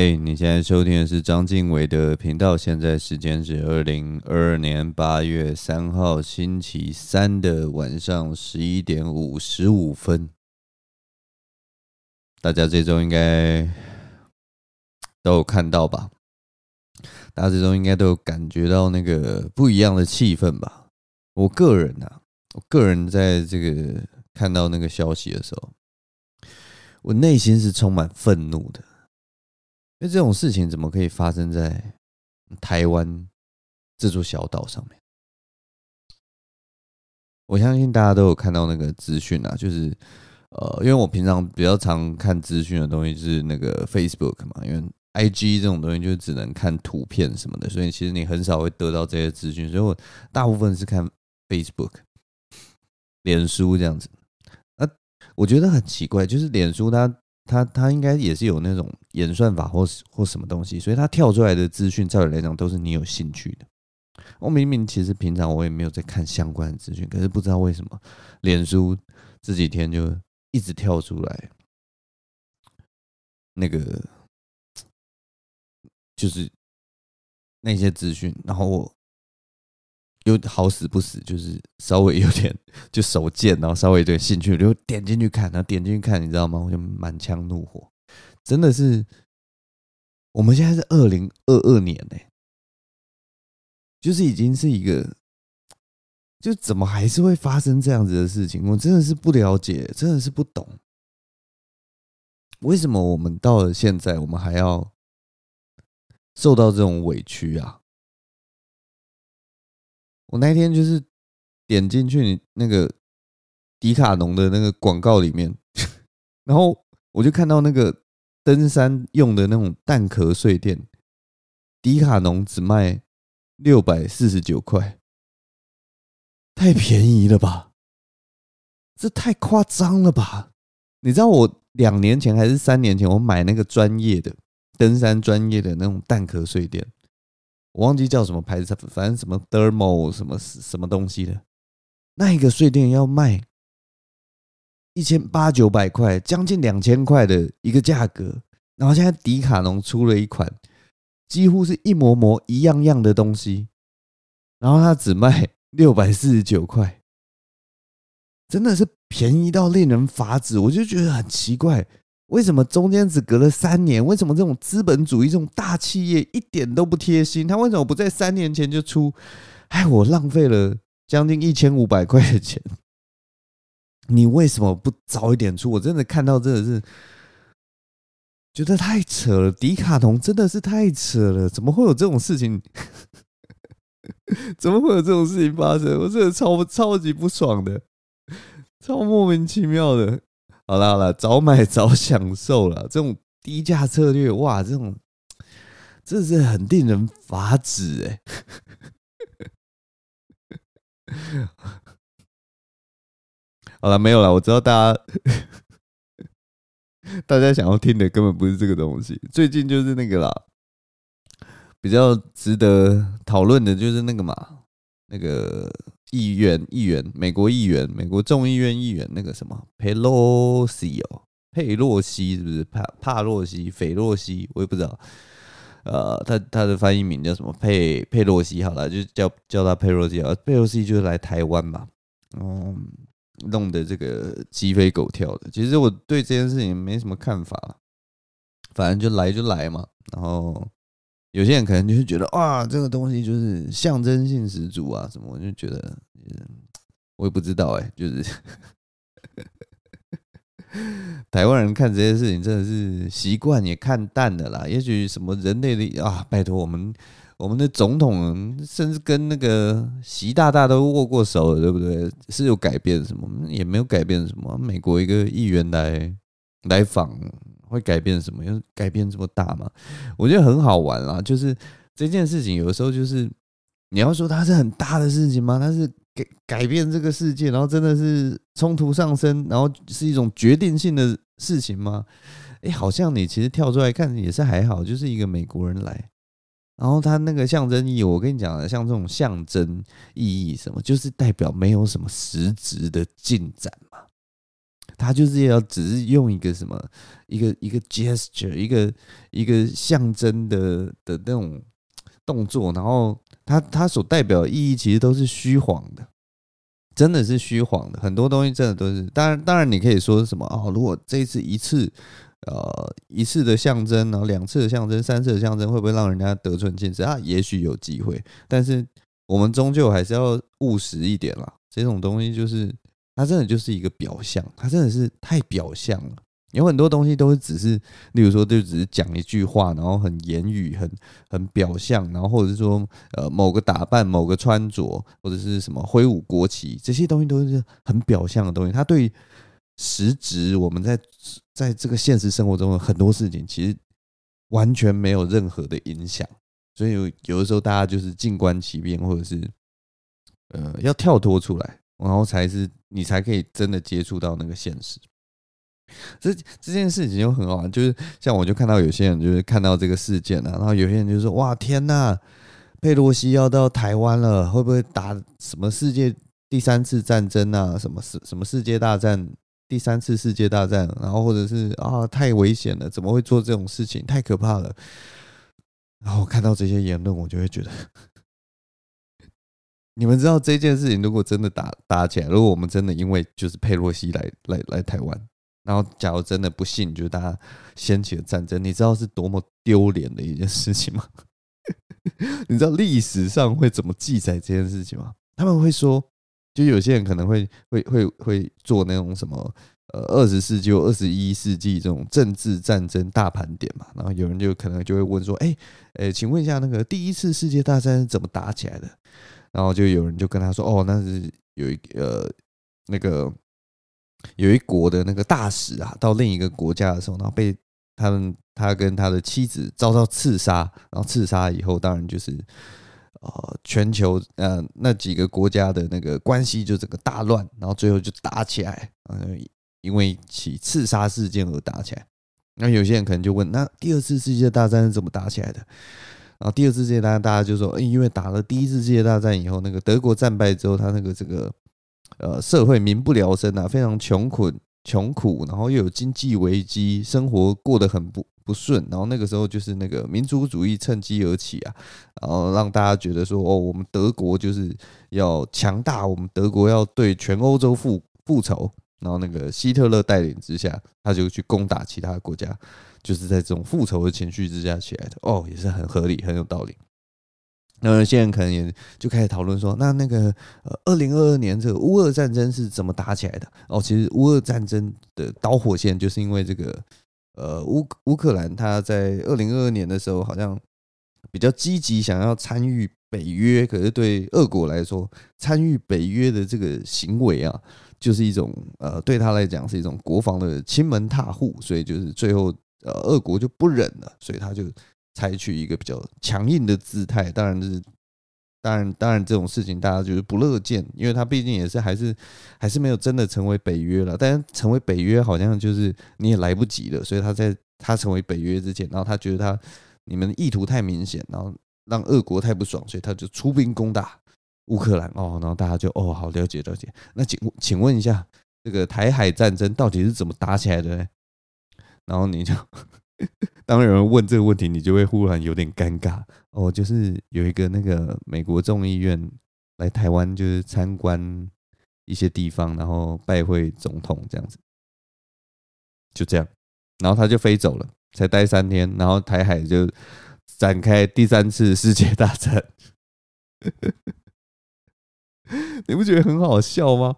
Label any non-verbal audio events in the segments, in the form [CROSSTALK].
哎、你现在收听的是章晋唯的频道。现在时间是二零二二年八月三号星期三的晚上十一点五十五分。大家这周应该都有看到吧？大家这周应该都有感觉到那个不一样的气氛吧？我个人啊，我个人在这个看到那个消息的时候，我内心是充满愤怒的。因为这种事情怎么可以发生在台湾这座小岛上面？我相信大家都有看到那个资讯啊，就是呃，因为我平常比较常看资讯的东西是那个 Facebook 嘛，因为 IG 这种东西就只能看图片什么的，所以其实你很少会得到这些资讯，所以我大部分是看 Facebook、[LAUGHS] 脸书这样子。那我觉得很奇怪，就是脸书它。他他应该也是有那种演算法或或什么东西，所以他跳出来的资讯，照理来讲都是你有兴趣的。我明明其实平常我也没有在看相关的资讯，可是不知道为什么，脸书这几天就一直跳出来那个，就是那些资讯，然后我。又好死不死，就是稍微有点 [LAUGHS] 就手贱，然后稍微有点兴趣，就点进去看，然后点进去看，你知道吗？我就满腔怒火，真的是，我们现在是二零二二年呢，就是已经是一个，就怎么还是会发生这样子的事情？我真的是不了解，真的是不懂，为什么我们到了现在，我们还要受到这种委屈啊？我那天就是点进去你那个迪卡侬的那个广告里面，然后我就看到那个登山用的那种蛋壳睡垫，迪卡侬只卖六百四十九块，太便宜了吧？这太夸张了吧？你知道我两年前还是三年前，我买那个专业的登山专业的那种蛋壳睡垫。我忘记叫什么牌子，反正什么 thermal 什么什么东西的，那一个睡垫要卖一千八九百块，将近两千块的一个价格。然后现在迪卡侬出了一款，几乎是一模模一样样的东西，然后它只卖六百四十九块，真的是便宜到令人发指，我就觉得很奇怪。为什么中间只隔了三年？为什么这种资本主义这种大企业一点都不贴心？他为什么不在三年前就出？哎，我浪费了将近一千五百块钱，[LAUGHS] 你为什么不早一点出？我真的看到真的是觉得太扯了，迪卡侬真的是太扯了，怎么会有这种事情？[LAUGHS] 怎么会有这种事情发生？我真的超超级不爽的，超莫名其妙的。好了好了，早买早享受了。这种低价策略，哇，这种这是很令人发指哎。[LAUGHS] 好了，没有了。我知道大家 [LAUGHS] 大家想要听的根本不是这个东西。最近就是那个啦，比较值得讨论的就是那个嘛，那个。议员，议员，美国议员，美国众议院议员，那个什么佩洛西哦，佩洛西是不是帕帕洛西、斐洛西？我也不知道。呃，他他的翻译名叫什么？佩佩洛西，好了，就叫叫他佩洛西啊。佩洛西就是来台湾嘛，嗯，弄得这个鸡飞狗跳的。其实我对这件事情没什么看法，反正就来就来嘛，然后。有些人可能就是觉得哇，这个东西就是象征性十足啊，什么我就觉得，我也不知道哎，就是 [LAUGHS] 台湾人看这些事情真的是习惯也看淡的啦。也许什么人类的啊，拜托我们我们的总统甚至跟那个习大大都握过手了，对不对？是有改变什么？也没有改变什么。美国一个议员来来访。会改变什么？因为改变这么大吗？我觉得很好玩啊！就是这件事情，有的时候就是你要说它是很大的事情吗？它是改改变这个世界，然后真的是冲突上升，然后是一种决定性的事情吗？哎，好像你其实跳出来看也是还好，就是一个美国人来，然后他那个象征意义，我跟你讲的，像这种象征意义什么，就是代表没有什么实质的进展。他就是要只是用一个什么一个一个 gesture，一个一个象征的的那种动作，然后他他所代表的意义其实都是虚晃的，真的是虚晃的。很多东西真的都是，当然当然你可以说什么哦，如果这一次一次。呃，一次的象征，然后两次的象征，三次的象征，会不会让人家得寸进尺啊？也许有机会，但是我们终究还是要务实一点啦。这种东西就是，它真的就是一个表象，它真的是太表象了。有很多东西都是只是，例如说，就只是讲一句话，然后很言语，很很表象，然后或者是说，呃，某个打扮，某个穿着，或者是什么挥舞国旗，这些东西都是很表象的东西。它对。实质我们在在这个现实生活中的很多事情，其实完全没有任何的影响，所以有有的时候大家就是静观其变，或者是呃要跳脱出来，然后才是你才可以真的接触到那个现实。这这件事情就很好玩，就是像我就看到有些人就是看到这个事件啊，然后有些人就说：“哇，天呐，佩洛西要到台湾了，会不会打什么世界第三次战争啊？什么世什么世界大战？”第三次世界大战，然后或者是啊，太危险了，怎么会做这种事情？太可怕了。然后看到这些言论，我就会觉得，你们知道这件事情如果真的打打起来，如果我们真的因为就是佩洛西来来来台湾，然后假如真的不幸就是大家掀起了战争，你知道是多么丢脸的一件事情吗？[LAUGHS] 你知道历史上会怎么记载这件事情吗？他们会说。就有些人可能会会会会做那种什么呃二十世纪二十一世纪这种政治战争大盘点嘛，然后有人就可能就会问说，哎、欸、哎，请问一下那个第一次世界大战是怎么打起来的？然后就有人就跟他说，哦，那是有一呃那个有一国的那个大使啊，到另一个国家的时候，然后被他们他跟他的妻子遭到刺杀，然后刺杀以后，当然就是。呃，全球呃那几个国家的那个关系就整个大乱，然后最后就打起来，因为起刺杀事件而打起来。那有些人可能就问，那第二次世界大战是怎么打起来的？然后第二次世界大战大家就说，因为打了第一次世界大战以后，那个德国战败之后，他那个这个呃社会民不聊生啊，非常穷困穷苦，然后又有经济危机，生活过得很不。不顺，然后那个时候就是那个民族主义趁机而起啊，然后让大家觉得说，哦，我们德国就是要强大，我们德国要对全欧洲复复仇，然后那个希特勒带领之下，他就去攻打其他国家，就是在这种复仇的情绪之下起来的，哦，也是很合理，很有道理。那现在可能也就开始讨论说，那那个呃，二零二二年这个乌俄战争是怎么打起来的？哦，其实乌俄战争的导火线就是因为这个。呃，乌乌克兰他在二零二二年的时候，好像比较积极想要参与北约，可是对俄国来说，参与北约的这个行为啊，就是一种呃，对他来讲是一种国防的亲门踏户，所以就是最后呃，俄国就不忍了，所以他就采取一个比较强硬的姿态，当然就是。当然，当然，这种事情大家就是不乐见，因为他毕竟也是还是还是没有真的成为北约了。但是成为北约好像就是你也来不及了，所以他在他成为北约之前，然后他觉得他你们意图太明显，然后让俄国太不爽，所以他就出兵攻打乌克兰哦。然后大家就哦，好了解了解。那请请问一下，这个台海战争到底是怎么打起来的呢？然后你就。[LAUGHS] 当有人问这个问题，你就会忽然有点尴尬哦。就是有一个那个美国众议院来台湾，就是参观一些地方，然后拜会总统这样子，就这样，然后他就飞走了，才待三天，然后台海就展开第三次世界大战。[LAUGHS] 你不觉得很好笑吗？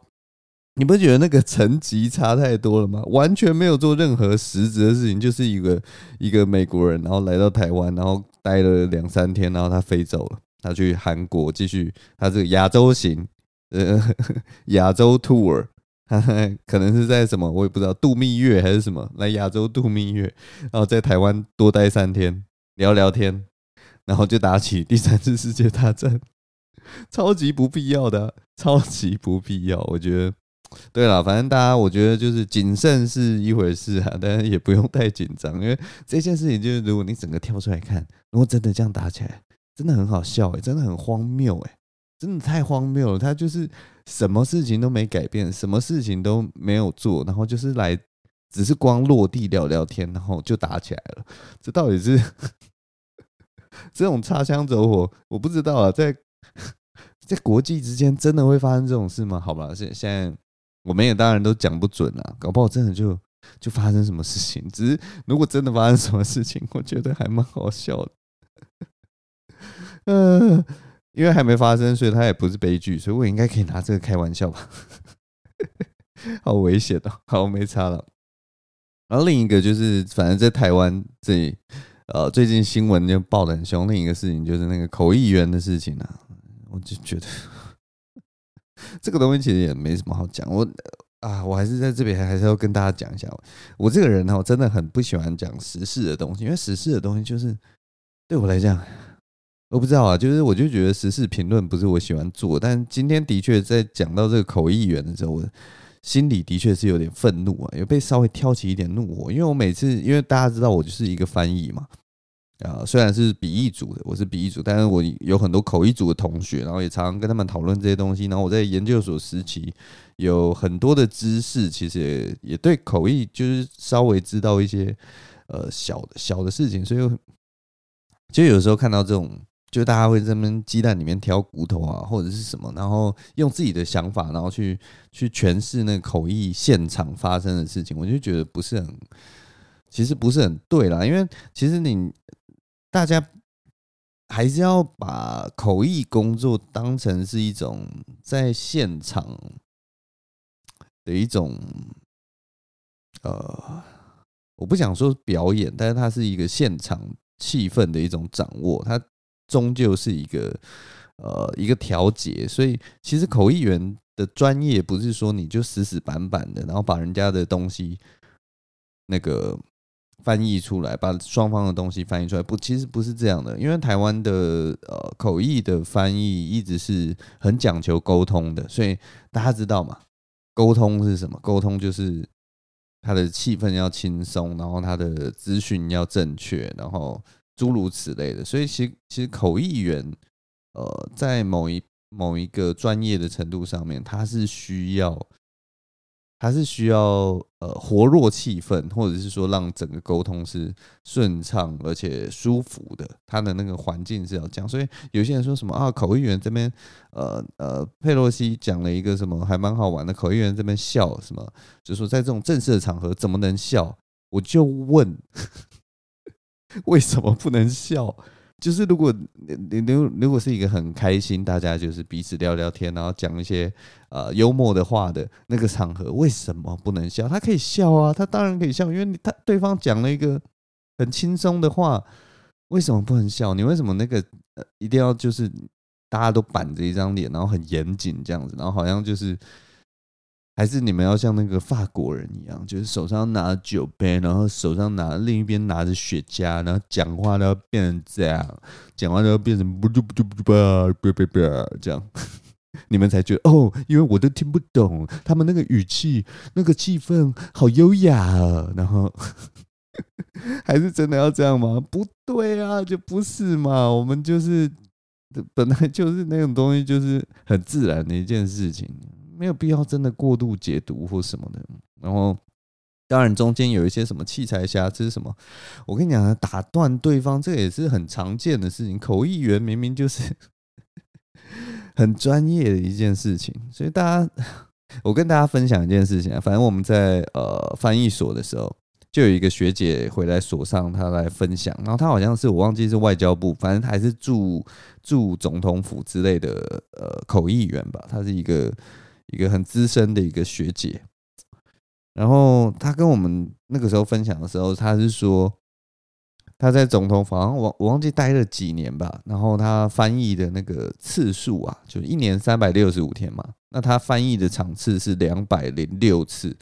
你不觉得那个层级差太多了吗？[LAUGHS] 完全没有做任何实质的事情，就是一个一个美国人，然后来到台湾，然后待了两三天，然后他飞走了，他去韩国继续他这个亚洲行，呃，[LAUGHS] 亚洲 tour，可能是在什么我也不知道度蜜月还是什么，来亚洲度蜜月，然后在台湾多待三天，聊聊天，然后就打起第三次世界大战，超级不必要的，超级不必要，我觉得。对了，反正大家我觉得就是谨慎是一回事啊，但是也不用太紧张，因为这件事情就是如果你整个跳出来看，如果真的这样打起来，真的很好笑诶，真的很荒谬诶，真的太荒谬了。他就是什么事情都没改变，什么事情都没有做，然后就是来，只是光落地聊聊天，然后就打起来了。这到底是这种擦枪走火？我不知道啊，在 [LAUGHS] 在国际之间真的会发生这种事吗？好吧，现现在我们也当然都讲不准啊，搞不好真的就。就发生什么事情？只是如果真的发生什么事情，[LAUGHS] 我觉得还蛮好笑的。嗯，[LAUGHS] 因为还没发生，所以它也不是悲剧，所以我应该可以拿这个开玩笑吧？[LAUGHS] 好危险哦！好，没差了。然后另一个就是，反正在台湾这里，呃，最近新闻就报得很凶。另一个事情就是那个口译员的事情啊，我就觉得这个东西其实也没什么好讲。我。啊，我还是在这边还是要跟大家讲一下，我这个人呢，我真的很不喜欢讲时事的东西，因为时事的东西就是对我来讲，我不知道啊，就是我就觉得时事评论不是我喜欢做，但今天的确在讲到这个口译员的时候，我心里的确是有点愤怒啊，有被稍微挑起一点怒火，因为我每次因为大家知道我就是一个翻译嘛。啊，虽然是笔译组的，我是笔译组，但是我有很多口译组的同学，然后也常常跟他们讨论这些东西。然后我在研究所时期有很多的知识，其实也也对口译就是稍微知道一些呃小的小的事情，所以就有时候看到这种，就大家会在那边鸡蛋里面挑骨头啊，或者是什么，然后用自己的想法，然后去去诠释那个口译现场发生的事情，我就觉得不是很，其实不是很对啦，因为其实你。大家还是要把口译工作当成是一种在现场的一种，呃，我不想说表演，但是它是一个现场气氛的一种掌握，它终究是一个呃一个调节。所以，其实口译员的专业不是说你就死死板板的，然后把人家的东西那个。翻译出来，把双方的东西翻译出来，不，其实不是这样的。因为台湾的呃口译的翻译一直是很讲求沟通的，所以大家知道嘛，沟通是什么？沟通就是他的气氛要轻松，然后他的资讯要正确，然后诸如此类的。所以其实其实口译员呃在某一某一个专业的程度上面，他是需要。它是需要呃活络气氛，或者是说让整个沟通是顺畅而且舒服的。他的那个环境是要这样，所以有些人说什么啊，口译员这边呃呃佩洛西讲了一个什么还蛮好玩的，口译员这边笑什么，就是说在这种正式的场合怎么能笑？我就问，[LAUGHS] 为什么不能笑？就是如果你你如如果是一个很开心，大家就是彼此聊聊天，然后讲一些呃幽默的话的那个场合，为什么不能笑？他可以笑啊，他当然可以笑，因为他对方讲了一个很轻松的话，为什么不能笑？你为什么那个呃一定要就是大家都板着一张脸，然后很严谨这样子，然后好像就是。还是你们要像那个法国人一样，就是手上拿酒杯，然后手上拿另一边拿着雪茄，然后讲话都要变成这样，讲话都要变成不就不就不吧不不不这样，[LAUGHS] 你们才觉得哦，因为我都听不懂他们那个语气，那个气氛好优雅啊。然后 [LAUGHS] 还是真的要这样吗？不对啊，就不是嘛。我们就是本来就是那种东西，就是很自然的一件事情。没有必要真的过度解读或什么的，然后当然中间有一些什么器材瑕疵什么，我跟你讲，打断对方这也是很常见的事情。口译员明明就是 [LAUGHS] 很专业的一件事情，所以大家，我跟大家分享一件事情啊，反正我们在呃翻译所的时候，就有一个学姐回来所上，她来分享，然后她好像是我忘记是外交部，反正还是驻驻总统府之类的呃口译员吧，她是一个。一个很资深的一个学姐，然后她跟我们那个时候分享的时候，她是说她在总统房，我我忘记待了几年吧。然后她翻译的那个次数啊，就一年三百六十五天嘛。那她翻译的场次是两百零六次，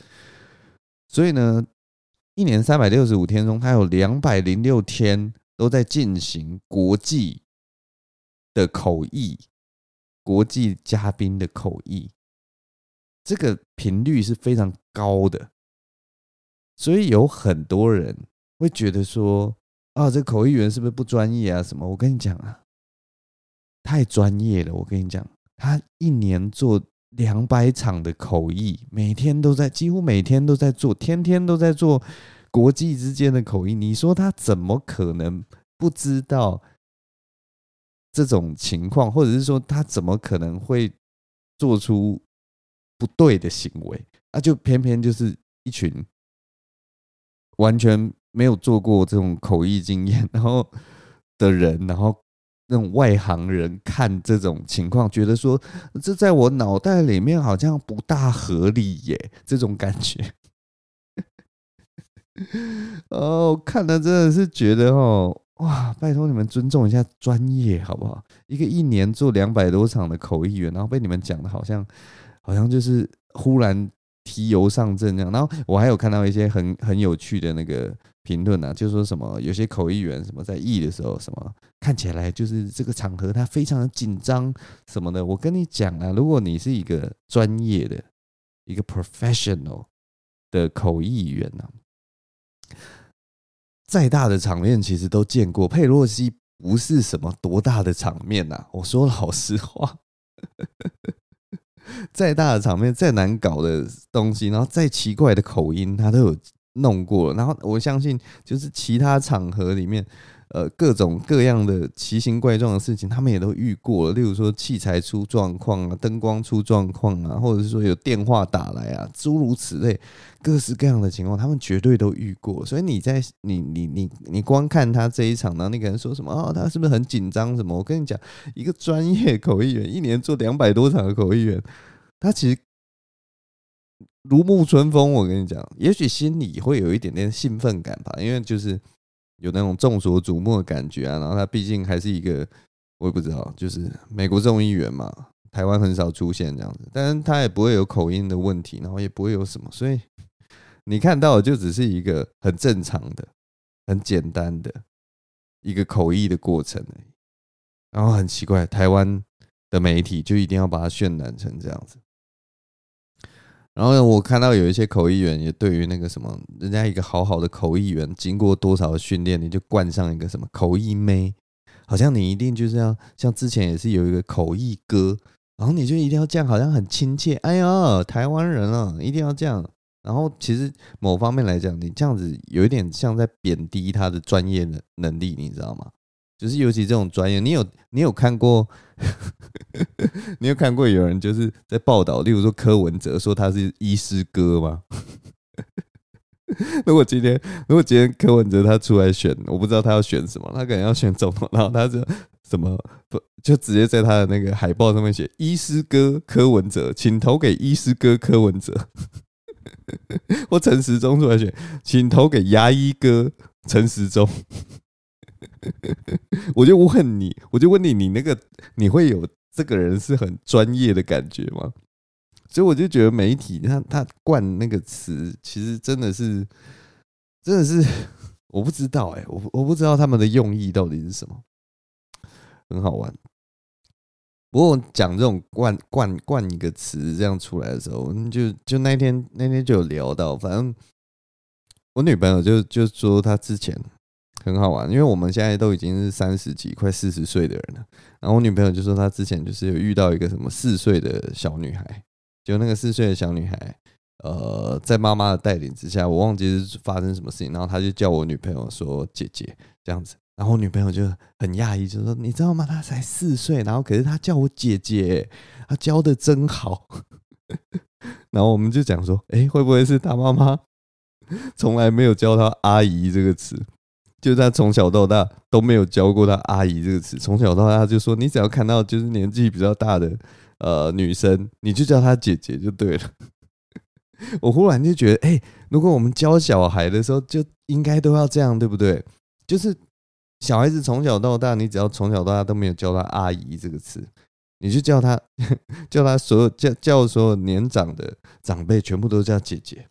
所以呢，一年三百六十五天中，她有两百零六天都在进行国际的口译，国际嘉宾的口译。这个频率是非常高的，所以有很多人会觉得说：“啊，这口译员是不是不专业啊？什么？”我跟你讲啊，太专业了。我跟你讲，他一年做两百场的口译，每天都在，几乎每天都在做，天天都在做国际之间的口译。你说他怎么可能不知道这种情况，或者是说他怎么可能会做出不对的行为？啊，就偏偏就是一群完全没有做过这种口译经验，然后的人，然后。那种外行人看这种情况，觉得说这在我脑袋里面好像不大合理耶，这种感觉。哦，看了真的是觉得哦，哇，拜托你们尊重一下专业好不好？一个一年做两百多场的口译员，然后被你们讲的好像好像就是忽然提油上阵这样。然后我还有看到一些很很有趣的那个。评论啊，就说什么有些口译员什么在译的时候，什么看起来就是这个场合他非常的紧张什么的。我跟你讲啊，如果你是一个专业的一个 professional 的口译员呢，再大的场面其实都见过。佩洛西不是什么多大的场面呐，我说老实话，再大的场面，再难搞的东西，然后再奇怪的口音，他都有。弄过，然后我相信，就是其他场合里面，呃，各种各样的奇形怪状的事情，他们也都遇过。例如说器材出状况啊，灯光出状况啊，或者是说有电话打来啊，诸如此类，各式各样的情况，他们绝对都遇过。所以你在你你你你光看他这一场，然后那个人说什么啊、哦，他是不是很紧张？什么？我跟你讲，一个专业口译员，一年做两百多场的口译员，他其实。如沐春风，我跟你讲，也许心里会有一点点兴奋感吧，因为就是有那种众所瞩目的感觉啊。然后他毕竟还是一个，我也不知道，就是美国众议员嘛，台湾很少出现这样子，但是他也不会有口音的问题，然后也不会有什么，所以你看到的就只是一个很正常的、很简单的一个口译的过程而已。然后很奇怪，台湾的媒体就一定要把它渲染成这样子。然后，我看到有一些口译员也对于那个什么，人家一个好好的口译员，经过多少训练，你就冠上一个什么口译妹，好像你一定就是要像之前也是有一个口译哥，然后你就一定要这样，好像很亲切。哎呀，台湾人啊，一定要这样。然后其实某方面来讲，你这样子有一点像在贬低他的专业能能力，你知道吗？就是尤其这种专业，你有你有看过，[LAUGHS] 你有看过有人就是在报道，例如说柯文哲说他是医师哥吗？[LAUGHS] 如果今天如果今天柯文哲他出来选，我不知道他要选什么，他可能要选总统，然后他就什么不就直接在他的那个海报上面写医师哥柯文哲，请投给医师哥柯文哲，[LAUGHS] 或陈时中出来选，请投给牙医哥陈时中。[LAUGHS] 我就问你，我就问你，你那个你会有这个人是很专业的感觉吗？所以我就觉得媒体他他惯那个词，其实真的是真的是 [LAUGHS] 我不知道哎、我我不知道他们的用意到底是什么，很好玩。不过讲这种冠冠冠一个词这样出来的时候，就就那天那天就有聊到，反正我女朋友就就说她之前。很好玩，因为我们现在都已经是三十几、快四十岁的人了。然后我女朋友就说，她之前就是有遇到一个什么四岁的小女孩，就那个四岁的小女孩，呃，在妈妈的带领之下，我忘记是发生什么事情，然后她就叫我女朋友说姐姐这样子。然后我女朋友就很讶异，就说你知道吗？她才四岁，然后可是她叫我姐姐，她教的真好。[LAUGHS] 然后我们就讲说，哎，会不会是她妈妈从来没有教她阿姨这个词？就他从小到大都没有教过他“阿姨”这个词，从小到大他就说：“你只要看到就是年纪比较大的呃女生，你就叫她姐姐就对了。[LAUGHS] ”我忽然就觉得，哎，如果我们教小孩的时候就应该都要这样，对不对？就是小孩子从小到大，你只要从小到大都没有教他“阿姨”这个词，你就叫他 [LAUGHS] 叫他所有叫叫所有年长的长辈全部都叫姐姐。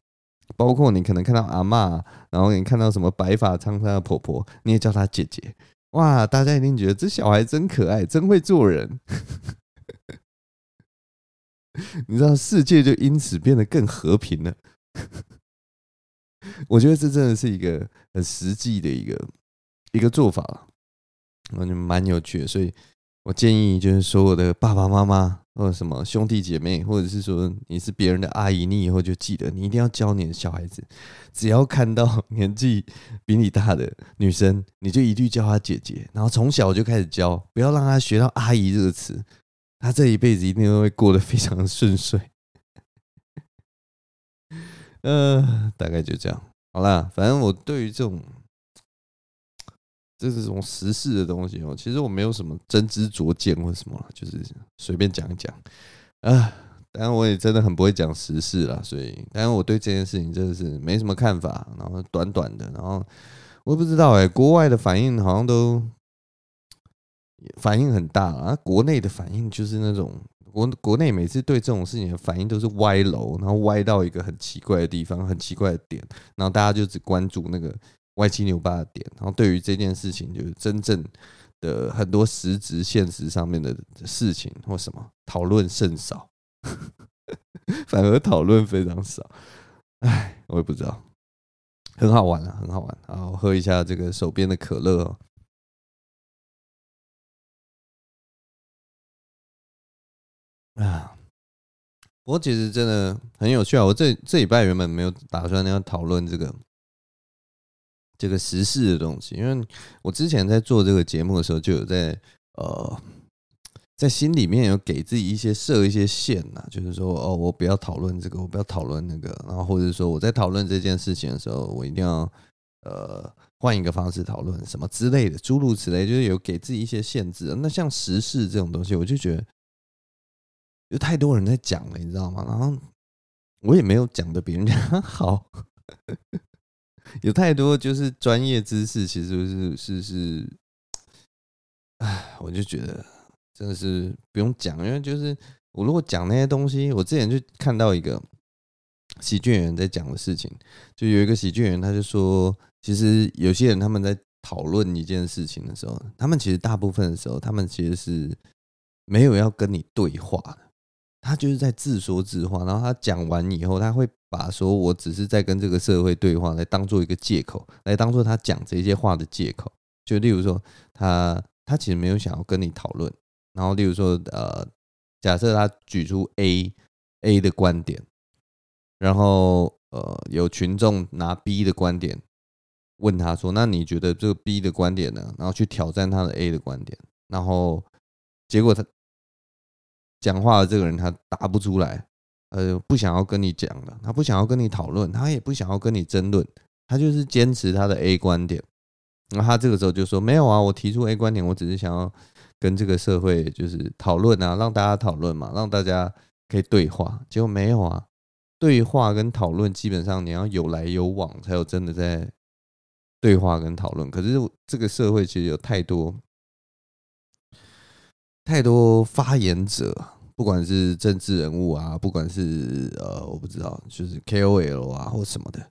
包括你可能看到阿嬷，然后你看到什么白发苍苍的婆婆，你也叫她姐姐。哇，大家一定觉得这小孩真可爱，真会做人。[LAUGHS] 你知道世界就因此变得更和平了。[LAUGHS] 我觉得这真的是一个很实际的一个一个做法，我觉得蛮有趣的。所以我建议就是所有的爸爸妈妈或者什么兄弟姐妹，或者是说你是别人的阿姨，你以后就记得，你一定要教你的小孩子，只要看到年纪比你大的女生，你就一律叫她姐姐，然后从小就开始教，不要让她学到阿姨这个词，她这一辈子一定会过得非常的顺遂。[LAUGHS] 呃，大概就这样，好啦，反正我对于这种。这是种时事的东西哦，其实我没有什么真知灼见或什么，就是随便讲一讲啊。当然我也真的很不会讲时事啦，所以当然我对这件事情真的是没什么看法。然后短短的，然后我也不知道哎，国外的反应好像都反应很大啊，国内的反应就是那种国国内每次对这种事情的反应都是歪楼，然后歪到一个很奇怪的地方，很奇怪的点，然后大家就只关注那个。歪七扭八的点，然后对于这件事情，就是真正的很多实质现实上面的事情或什么讨论甚少，[LAUGHS] 反而讨论非常少。哎，我也不知道，很好玩啊，很好玩。然后，喝一下这个手边的可乐。啊，不过其实真的很有趣啊。我这这礼拜原本没有打算要讨论这个。这个时事的东西，因为我之前在做这个节目的时候，就有在呃，在心里面有给自己一些设一些线呐，就是说哦，我不要讨论这个，我不要讨论那个，然后或者说我在讨论这件事情的时候，我一定要呃换一个方式讨论什么之类的，诸如此类，就是有给自己一些限制。那像时事这种东西，我就觉得有太多人在讲了，你知道吗？然后我也没有讲的比人家好。有太多就是专业知识，其实是是是，哎，我就觉得真的是不用讲，因为就是我如果讲那些东西，我之前就看到一个喜剧演员在讲的事情，就有一个喜剧演员他就说，其实有些人他们在讨论一件事情的时候，他们其实大部分的时候，他们其实是没有要跟你对话的。他就是在自说自话，然后他讲完以后，他会把说我只是在跟这个社会对话来当做一个借口，来当做他讲这些话的借口。就例如说，他他其实没有想要跟你讨论。然后例如说，呃，假设他举出 A A 的观点，然后呃有群众拿 B 的观点问他说：“那你觉得这个 B 的观点呢？”然后去挑战他的 A 的观点，然后结果他。讲话的这个人他答不出来，呃，不想要跟你讲了，他不想要跟你讨论，他也不想要跟你争论，他就是坚持他的 A 观点。然后他这个时候就说：“没有啊，我提出 A 观点，我只是想要跟这个社会就是讨论啊，让大家讨论嘛，让大家可以对话。”结果没有啊，对话跟讨论基本上你要有来有往才有真的在对话跟讨论。可是这个社会其实有太多。太多发言者，不管是政治人物啊，不管是呃，我不知道，就是 KOL 啊或什么的，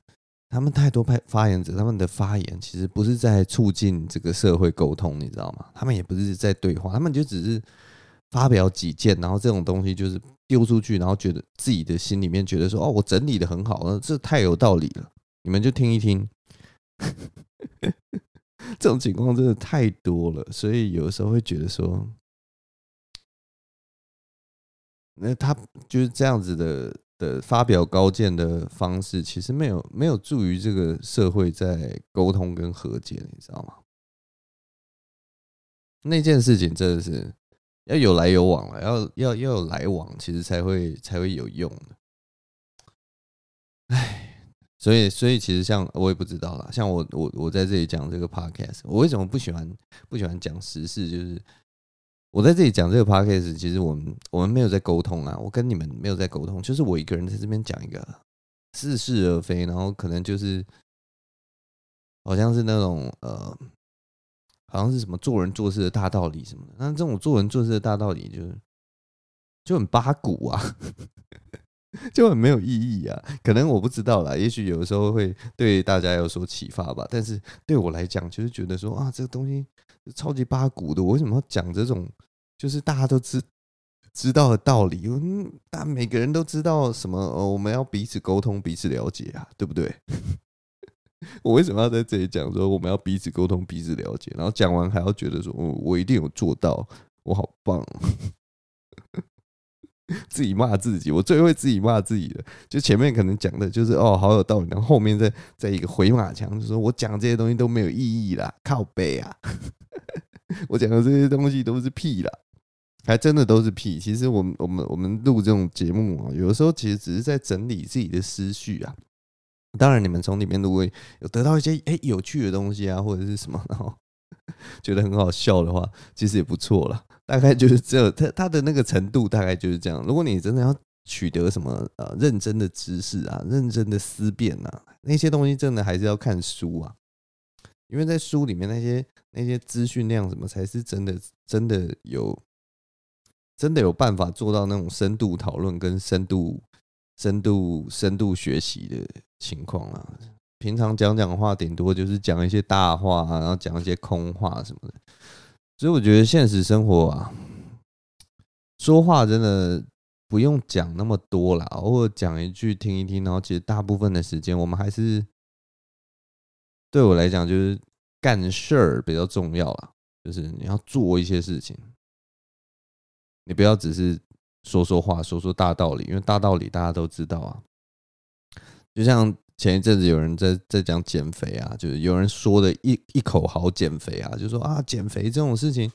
他们太多派发言者，他们的发言其实不是在促进这个社会沟通，你知道吗？他们也不是在对话，他们就只是发表己见，然后这种东西就是丢出去，然后觉得自己的心里面觉得说，哦，我整理得很好，这太有道理了，你们就听一听。[LAUGHS] 这种情况真的太多了，所以有的时候会觉得说。那他就是这样子的的发表高见的方式，其实没有没有助于这个社会在沟通跟和解，你知道吗？那件事情真的是要有来有往了，要要要有来往，其实才会才会有用的。唉，所以所以其实像我也不知道啦，像我我我在这里讲这个 podcast，我为什么不喜欢不喜欢讲时事，就是。我在这里讲这个 podcast，其实我们我们没有在沟通啊，我跟你们没有在沟通，就是我一个人在这边讲一个似是而非，然后可能就是好像是那种呃，好像是什么做人做事的大道理什么的，那这种做人做事的大道理就是就很八股啊，[LAUGHS] 就很没有意义啊。可能我不知道啦，也许有的时候会对大家有所启发吧，但是对我来讲，就是觉得说啊，这个东西。超级八股的，我为什么要讲这种？就是大家都知知道的道理，嗯，但每个人都知道什么？哦，我们要彼此沟通，彼此了解啊，对不对？[LAUGHS] 我为什么要在这里讲说我们要彼此沟通，彼此了解？然后讲完还要觉得说，我，我一定有做到，我好棒。[LAUGHS] 自己骂自己，我最会自己骂自己的。就前面可能讲的就是哦，好有道理，然后后面再再一个回马枪，就说我讲这些东西都没有意义啦，靠背啊！我讲的这些东西都是屁啦，还真的都是屁。其实我们我们我们录这种节目啊，有的时候其实只是在整理自己的思绪啊。当然，你们从里面如果有得到一些诶有趣的东西啊，或者是什么，然后 [LAUGHS] 觉得很好笑的话，其实也不错了。大概就是这，他他的那个程度大概就是这样。如果你真的要取得什么呃认真的知识啊，认真的思辨啊，那些东西真的还是要看书啊，因为在书里面那些那些资讯量什么才是真的真的有真的有办法做到那种深度讨论跟深度深度深度学习的情况啊。平常讲讲话，顶多就是讲一些大话啊，然后讲一些空话什么的。所以我觉得现实生活啊，说话真的不用讲那么多啦，偶尔讲一句听一听，然后其实大部分的时间我们还是对我来讲就是干事儿比较重要啊，就是你要做一些事情，你不要只是说说话、说说大道理，因为大道理大家都知道啊，就像。前一阵子有人在在讲减肥啊，就是有人说的一一口好减肥啊，就说啊减肥这种事情，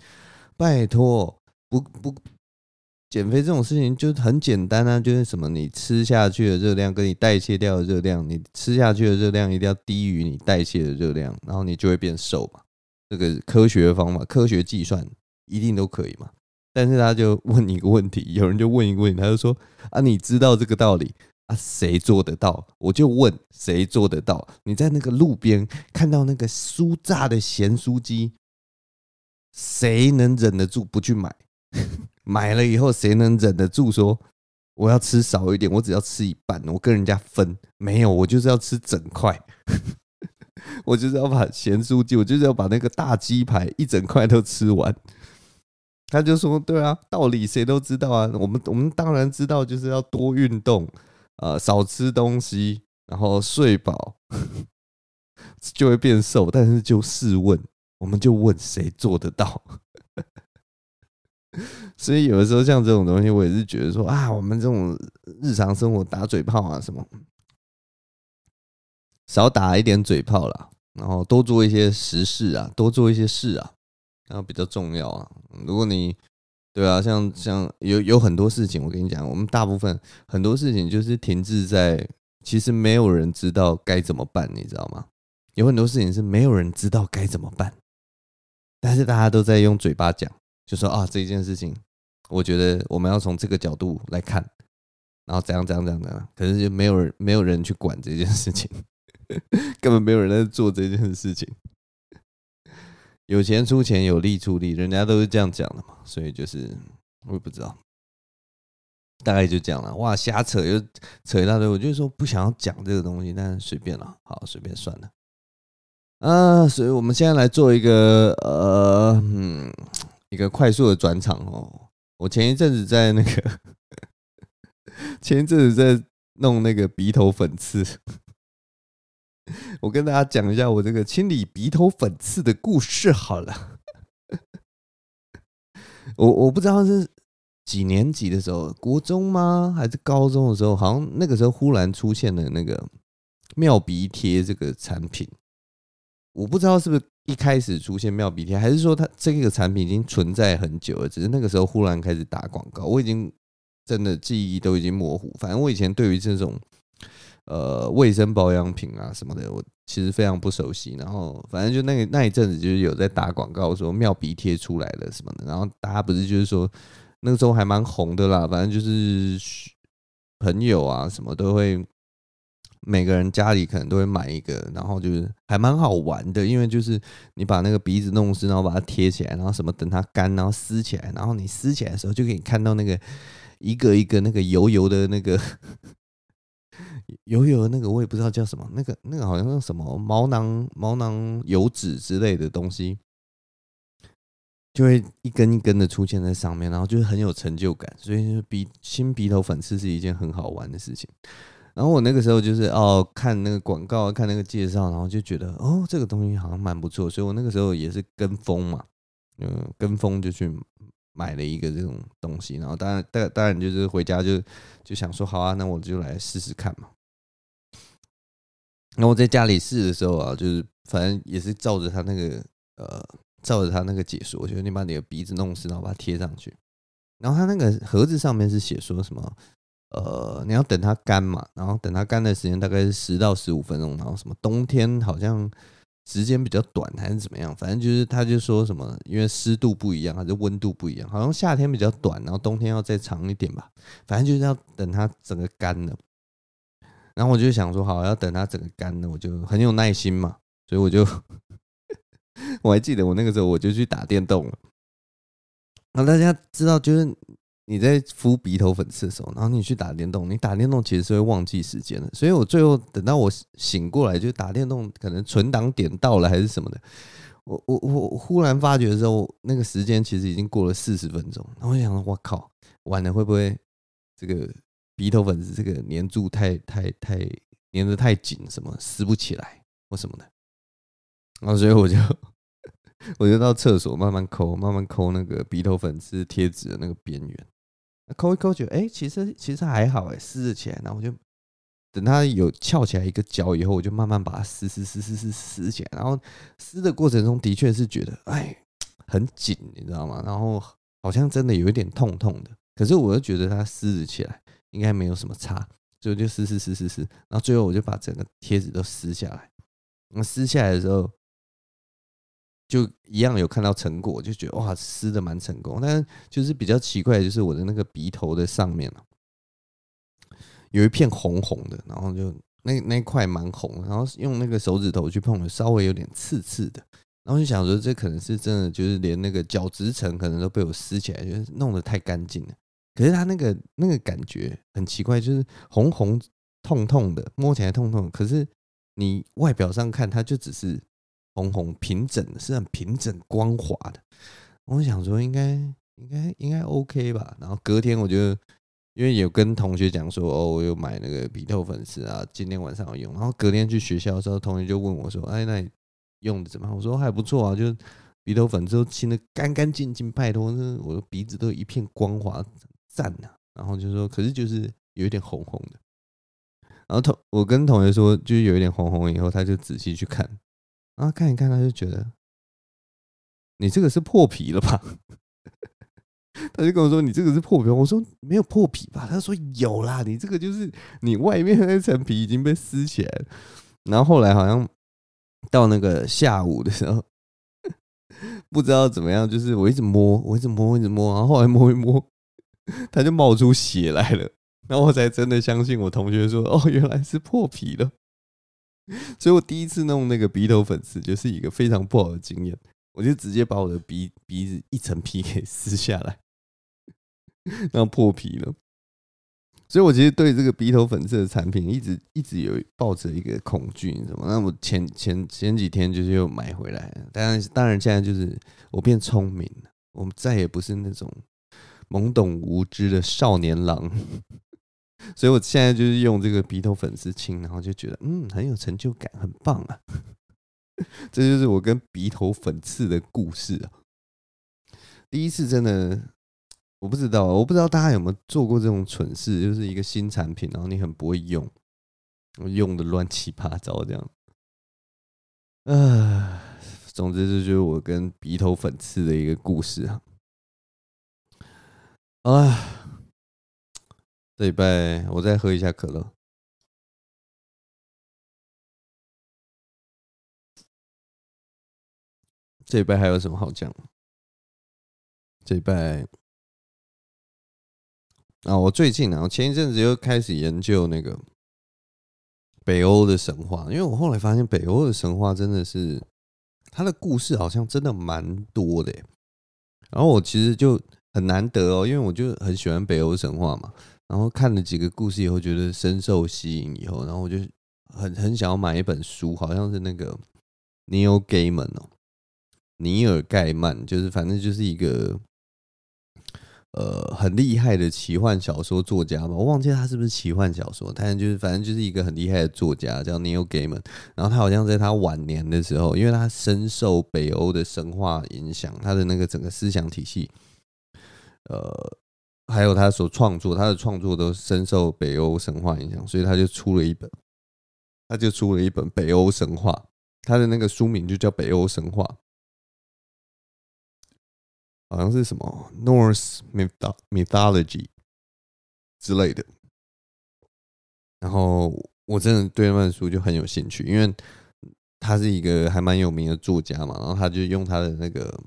拜托不不减肥这种事情就很简单啊，就是什么你吃下去的热量跟你代谢掉的热量，你吃下去的热量一定要低于你代谢的热量，然后你就会变瘦嘛。这个科学方法、科学计算一定都可以嘛。但是他就问你一个问题，有人就问一个问题，他就说啊，你知道这个道理？啊，谁做得到？我就问谁做得到？你在那个路边看到那个酥炸的咸酥鸡，谁能忍得住不去买？买了以后，谁能忍得住说我要吃少一点？我只要吃一半，我跟人家分。没有，我就是要吃整块。[LAUGHS] 我就是要把咸酥鸡，我就是要把那个大鸡排一整块都吃完。他就说：“对啊，道理谁都知道啊。我们我们当然知道，就是要多运动。”呃，少吃东西，然后睡饱，[LAUGHS] 就会变瘦。但是就试问，我们就问谁做得到？[LAUGHS] 所以有的时候像这种东西，我也是觉得说啊，我们这种日常生活打嘴炮啊什么，少打一点嘴炮啦，然后多做一些实事啊，多做一些事啊，然后比较重要啊。如果你对啊，像像有有很多事情，我跟你讲，我们大部分很多事情就是停滞在，其实没有人知道该怎么办，你知道吗？有很多事情是没有人知道该怎么办，但是大家都在用嘴巴讲，就说啊，这件事情，我觉得我们要从这个角度来看，然后怎样怎样怎样怎样，可是就没有人没有人去管这件事情，[LAUGHS] 根本没有人在做这件事情。有钱出钱，有力出力，人家都是这样讲的嘛，所以就是我也不知道，大概就这样了。哇，瞎扯又扯一大堆，我就说不想要讲这个东西，但是随便了，好，随便算了。啊，所以我们现在来做一个呃，嗯，一个快速的转场哦。我前一阵子在那个，前一阵子在弄那个鼻头粉刺。我跟大家讲一下我这个清理鼻头粉刺的故事好了。我我不知道是几年级的时候，国中吗？还是高中的时候？好像那个时候忽然出现了那个妙鼻贴这个产品。我不知道是不是一开始出现妙鼻贴，还是说它这个产品已经存在很久了，只是那个时候忽然开始打广告。我已经真的记忆都已经模糊。反正我以前对于这种。呃，卫生保养品啊什么的，我其实非常不熟悉。然后，反正就那个那一阵子，就是有在打广告说妙鼻贴出来了什么的。然后大家不是就是说那个时候还蛮红的啦。反正就是朋友啊什么都会，每个人家里可能都会买一个。然后就是还蛮好玩的，因为就是你把那个鼻子弄湿，然后把它贴起来，然后什么等它干，然后撕起来，然后你撕起来的时候就可以看到那个一个一个那个油油的那个。[LAUGHS] 油油的那个我也不知道叫什么，那个那个好像是什么毛囊毛囊油脂之类的东西，就会一根一根的出现在上面，然后就是很有成就感，所以鼻清鼻头粉刺是一件很好玩的事情。然后我那个时候就是哦看那个广告，看那个介绍，然后就觉得哦这个东西好像蛮不错，所以我那个时候也是跟风嘛，嗯跟风就去买了一个这种东西，然后当然当当然就是回家就就想说好啊，那我就来试试看嘛。然后我在家里试的时候啊，就是反正也是照着他那个呃，照着他那个解说，就是你把你的鼻子弄湿，然后把它贴上去。然后他那个盒子上面是写说什么？呃，你要等它干嘛，然后等它干的时间大概是十到十五分钟，然后什么冬天好像时间比较短还是怎么样，反正就是他就说什么，因为湿度不一样还是温度不一样，好像夏天比较短，然后冬天要再长一点吧，反正就是要等它整个干了。然后我就想说，好，要等它整个干了，我就很有耐心嘛，所以我就 [LAUGHS] 我还记得我那个时候我就去打电动了。那大家知道就是。你在敷鼻头粉刺的时候，然后你去打电动，你打电动其实是会忘记时间的。所以我最后等到我醒过来，就打电动，可能存档点到了还是什么的，我我我忽然发觉的时候，那个时间其实已经过了四十分钟。然后我想说，我靠，完了会不会这个鼻头粉刺这个粘住太太太粘得太紧，什么撕不起来或什么的。然后所以我就。[LAUGHS] 我就到厕所慢慢抠，慢慢抠那个鼻头粉刺贴纸的那个边缘，抠一抠，觉得哎，其实其实还好哎，撕得起来。然后我就等它有翘起来一个角以后，我就慢慢把它撕撕撕撕撕撕起来。然后撕的过程中的确是觉得哎很紧，你知道吗？然后好像真的有一点痛痛的。可是我又觉得它撕起来应该没有什么差，所以就撕撕撕撕撕。然后最后我就把整个贴纸都撕下来。那撕下来的时候。就一样有看到成果，就觉得哇，撕的蛮成功。但就是比较奇怪，就是我的那个鼻头的上面有一片红红的，然后就那那块蛮红，然后用那个手指头去碰，稍微有点刺刺的。然后就想说，这可能是真的，就是连那个角质层可能都被我撕起来，就是弄得太干净了。可是它那个那个感觉很奇怪，就是红红痛痛的，摸起来痛痛。可是你外表上看，它就只是。红红平整，是很平整光滑的。我想说应该应该应该 OK 吧。然后隔天我就因为有跟同学讲说，哦，我有买那个鼻头粉刺啊，今天晚上要用。然后隔天去学校的时候，同学就问我说：“哎，那你用的怎么样？”我说还不错啊，就鼻头粉刺都清的干干净净，拜托，那我的鼻子都一片光滑，赞呐。然后就说，可是就是有一点红红的。然后同我跟同学说，就是有一点红红以后，他就仔细去看。然后看一看，他就觉得你这个是破皮了吧？[LAUGHS] 他就跟我说：“你这个是破皮。”我说：“没有破皮吧？”他说：“有啦，你这个就是你外面那层皮已经被撕起来了。”然后后来好像到那个下午的时候，[LAUGHS] 不知道怎么样，就是我一直摸，我一直摸，一直摸，然后后来摸一摸，[LAUGHS] 他就冒出血来了。然后我才真的相信我同学说：“哦，原来是破皮了。” [LAUGHS] 所以我第一次弄那个鼻头粉刺，就是一个非常不好的经验。我就直接把我的鼻鼻子一层皮给撕下来，[LAUGHS] 然后破皮了。所以我其实对这个鼻头粉刺的产品一直一直有抱着一个恐惧，你知道吗？那我前前前几天就是又买回来了，当然当然现在就是我变聪明了，我们再也不是那种懵懂无知的少年郎。所以我现在就是用这个鼻头粉刺清，然后就觉得嗯，很有成就感，很棒啊！[LAUGHS] 这就是我跟鼻头粉刺的故事啊。第一次真的我不知道，我不知道大家有没有做过这种蠢事，就是一个新产品，然后你很不会用，用的乱七八糟这样。呃，总之这就是我跟鼻头粉刺的一个故事啊。啊。这礼拜我再喝一下可乐。这礼拜还有什么好讲？这礼拜啊，我最近啊，我前一阵子又开始研究那个北欧的神话，因为我后来发现北欧的神话真的是它的故事好像真的蛮多的。然后我其实就很难得哦，因为我就很喜欢北欧神话嘛。然后看了几个故事以后，觉得深受吸引。以后，然后我就很很想要买一本书，好像是那个 Neil Gaiman 哦，尼尔盖曼，就是反正就是一个呃很厉害的奇幻小说作家吧。我忘记他是不是奇幻小说，但就是反正就是一个很厉害的作家，叫 Neil Gaiman。然后他好像在他晚年的时候，因为他深受北欧的神话影响，他的那个整个思想体系。呃，还有他所创作，他的创作都深受北欧神话影响，所以他就出了一本，他就出了一本北欧神话，他的那个书名就叫《北欧神话》，好像是什么 Norse Mythology 之类的。然后我真的对那本书就很有兴趣，因为他是一个还蛮有名的作家嘛，然后他就用他的那个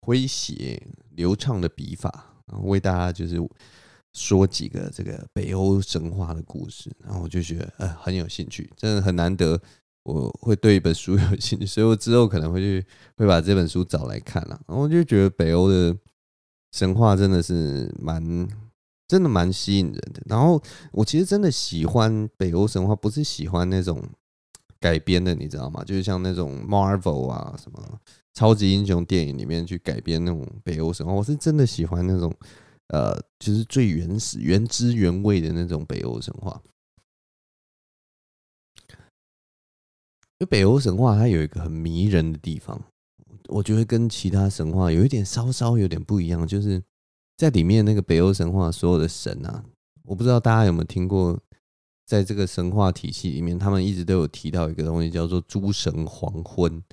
诙谐流畅的笔法，为大家就是说几个这个北欧神话的故事，然后我就觉得呃很有兴趣，真的很难得我会对一本书 [LAUGHS] 有兴趣，所以我之后可能会去会把这本书找来看了，然后我就觉得北欧的神话真的是蛮。真的蛮吸引人的。然后我其实真的喜欢北欧神话，不是喜欢那种改编的，你知道吗？就是像那种 Marvel 啊，什么超级英雄电影里面去改编那种北欧神话。我是真的喜欢那种，呃，就是最原始、原汁原味的那种北欧神话。因为北欧神话它有一个很迷人的地方，我觉得跟其他神话有一点稍稍有点不一样，就是。在里面那个北欧神话所有的神啊，我不知道大家有没有听过，在这个神话体系里面，他们一直都有提到一个东西叫做诸神黄昏。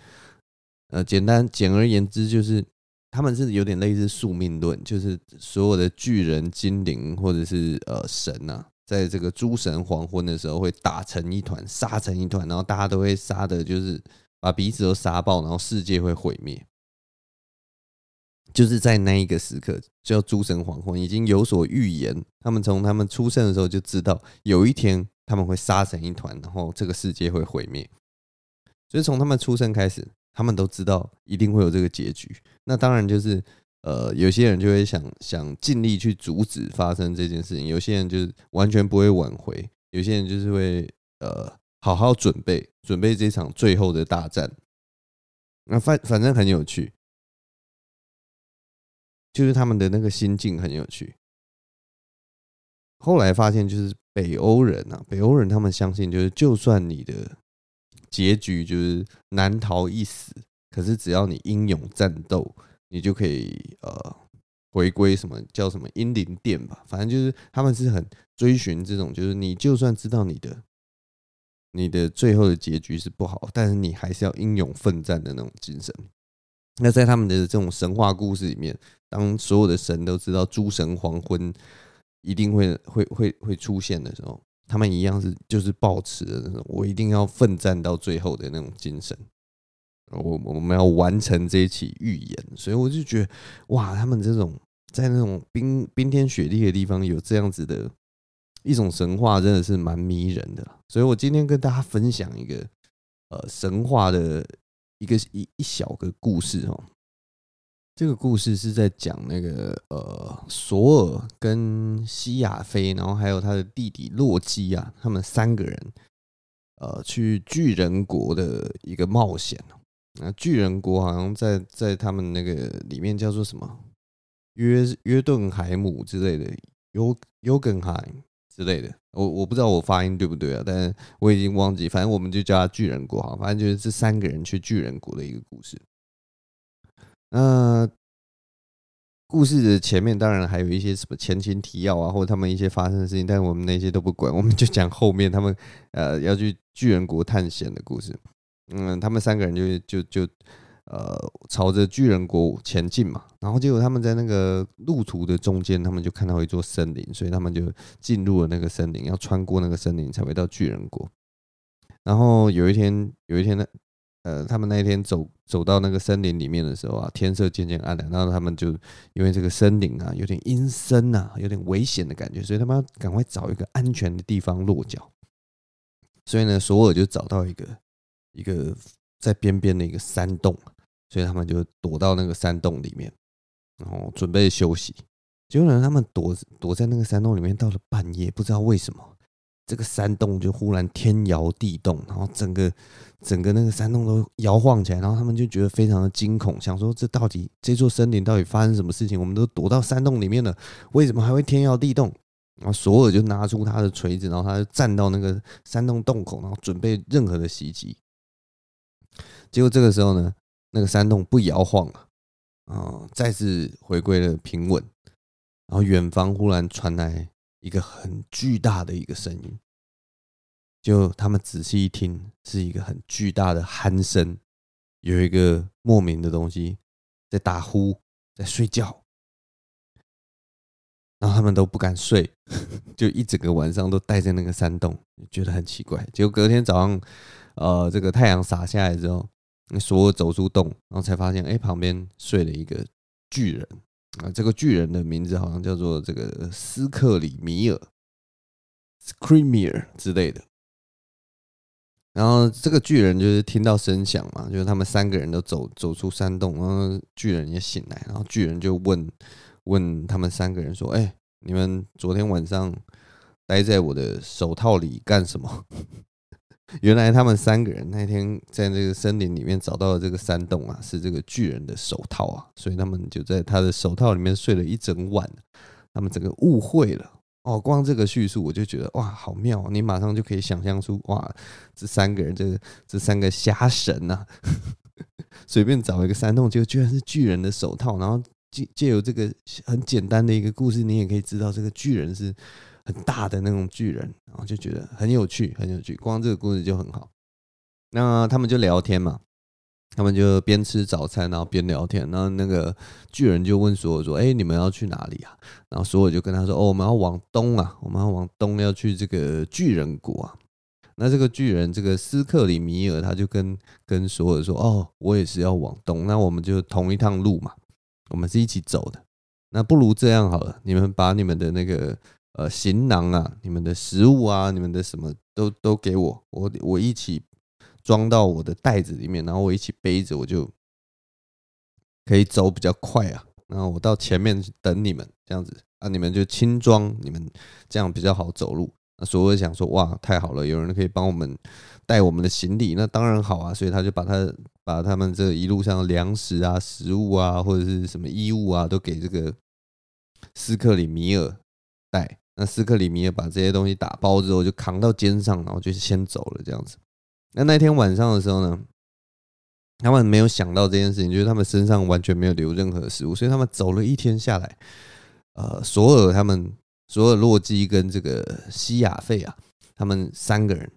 呃，简单简而言之，就是他们是有点类似宿命论，就是所有的巨人、精灵或者是呃神啊，在这个诸神黄昏的时候会打成一团，杀成一团，然后大家都会杀的，就是把彼此都杀爆，然后世界会毁灭。就是在那一个时刻，叫诸神黄昏，已经有所预言。他们从他们出生的时候就知道，有一天他们会杀成一团，然后这个世界会毁灭。所以从他们出生开始，他们都知道一定会有这个结局。那当然就是，呃，有些人就会想想尽力去阻止发生这件事情，有些人就是完全不会挽回，有些人就是会呃好好准备，准备这场最后的大战。那反反正很有趣。就是他们的那个心境很有趣。后来发现，就是北欧人啊，北欧人他们相信，就是就算你的结局就是难逃一死，可是只要你英勇战斗，你就可以呃回归什么叫什么英灵殿吧。反正就是他们是很追寻这种，就是你就算知道你的你的最后的结局是不好，但是你还是要英勇奋战的那种精神。那在他们的这种神话故事里面。当所有的神都知道诸神黄昏一定会会会会出现的时候，他们一样是就是抱持的那种我一定要奋战到最后的那种精神。我我们要完成这一起预言，所以我就觉得哇，他们这种在那种冰冰天雪地的地方有这样子的一种神话，真的是蛮迷人的。所以我今天跟大家分享一个呃神话的一个一一小个故事哦。这个故事是在讲那个呃，索尔跟西亚菲，然后还有他的弟弟洛基啊，他们三个人呃去巨人国的一个冒险。那巨人国好像在在他们那个里面叫做什么约约顿海姆之类的，尤尤根海之类的。我我不知道我发音对不对啊，但我已经忘记，反正我们就叫他巨人国哈。反正就是这三个人去巨人国的一个故事。那故事的前面当然还有一些什么前情提要啊，或者他们一些发生的事情，但我们那些都不管，我们就讲后面他们呃要去巨人国探险的故事。嗯，他们三个人就就就呃朝着巨人国前进嘛，然后结果他们在那个路途的中间，他们就看到一座森林，所以他们就进入了那个森林，要穿过那个森林才会到巨人国。然后有一天，有一天呢。呃，他们那一天走走到那个森林里面的时候啊，天色渐渐暗了，然后他们就因为这个森林啊有点阴森啊，有点危险的感觉，所以他们要赶快找一个安全的地方落脚。所以呢，索尔就找到一个一个在边边的一个山洞，所以他们就躲到那个山洞里面，然后准备休息。结果呢，他们躲躲在那个山洞里面，到了半夜，不知道为什么。这个山洞就忽然天摇地动，然后整个整个那个山洞都摇晃起来，然后他们就觉得非常的惊恐，想说这到底这座森林到底发生什么事情？我们都躲到山洞里面了，为什么还会天摇地动？然后索尔就拿出他的锤子，然后他就站到那个山洞洞口，然后准备任何的袭击。结果这个时候呢，那个山洞不摇晃了，啊，再次回归了平稳。然后远方忽然传来一个很巨大的一个声音，就他们仔细一听，是一个很巨大的鼾声，有一个莫名的东西在打呼，在睡觉。然后他们都不敢睡，[LAUGHS] 就一整个晚上都待在那个山洞，觉得很奇怪。结果隔天早上，呃，这个太阳洒下来之后，所有走出洞，然后才发现，哎，旁边睡了一个巨人啊。这个巨人的名字好像叫做这个斯克里米尔 （Screamier） 之类的。然后这个巨人就是听到声响嘛，就是他们三个人都走走出山洞，然后巨人也醒来，然后巨人就问。问他们三个人说：“哎，你们昨天晚上待在我的手套里干什么？” [LAUGHS] 原来他们三个人那天在那个森林里面找到了这个山洞啊，是这个巨人的手套啊，所以他们就在他的手套里面睡了一整晚。他们整个误会了哦，光这个叙述我就觉得哇，好妙！你马上就可以想象出哇，这三个人这个这三个虾神呐，[LAUGHS] 随便找一个山洞，就居然是巨人的手套，然后。借借由这个很简单的一个故事，你也可以知道这个巨人是很大的那种巨人，然后就觉得很有趣，很有趣。光这个故事就很好。那他们就聊天嘛，他们就边吃早餐，然后边聊天。然后那个巨人就问索尔说：“哎，你们要去哪里啊？”然后索尔就跟他说：“哦，我们要往东啊，我们要往东，要去这个巨人国啊。”那这个巨人这个斯克里米尔他就跟跟索尔说：“哦，我也是要往东，那我们就同一趟路嘛。”我们是一起走的，那不如这样好了，你们把你们的那个呃行囊啊、你们的食物啊、你们的什么都都给我，我我一起装到我的袋子里面，然后我一起背着，我就可以走比较快啊。然后我到前面等你们，这样子啊，你们就轻装，你们这样比较好走路。那所以我想说，哇，太好了，有人可以帮我们带我们的行李，那当然好啊，所以他就把他。把他们这一路上的粮食啊、食物啊，或者是什么衣物啊，都给这个斯克里米尔带。那斯克里米尔把这些东西打包之后，就扛到肩上，然后就先走了。这样子。那那天晚上的时候呢，他们没有想到这件事情，就是他们身上完全没有留任何食物，所以他们走了一天下来，呃，索尔他们，索尔洛基跟这个西亚费啊，他们三个人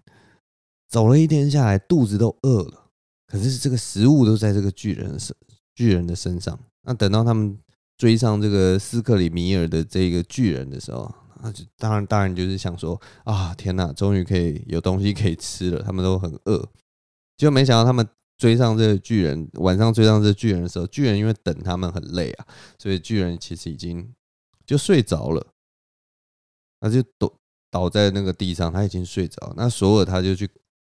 走了一天下来，肚子都饿了。可是这个食物都在这个巨人身巨人的身上。那等到他们追上这个斯克里米尔的这个巨人的时候，那就当然当然就是想说啊，天哪，终于可以有东西可以吃了。他们都很饿，结果没想到他们追上这个巨人，晚上追上这巨人的时候，巨人因为等他们很累啊，所以巨人其实已经就睡着了。他就倒倒在那个地上，他已经睡着。那索尔他就去。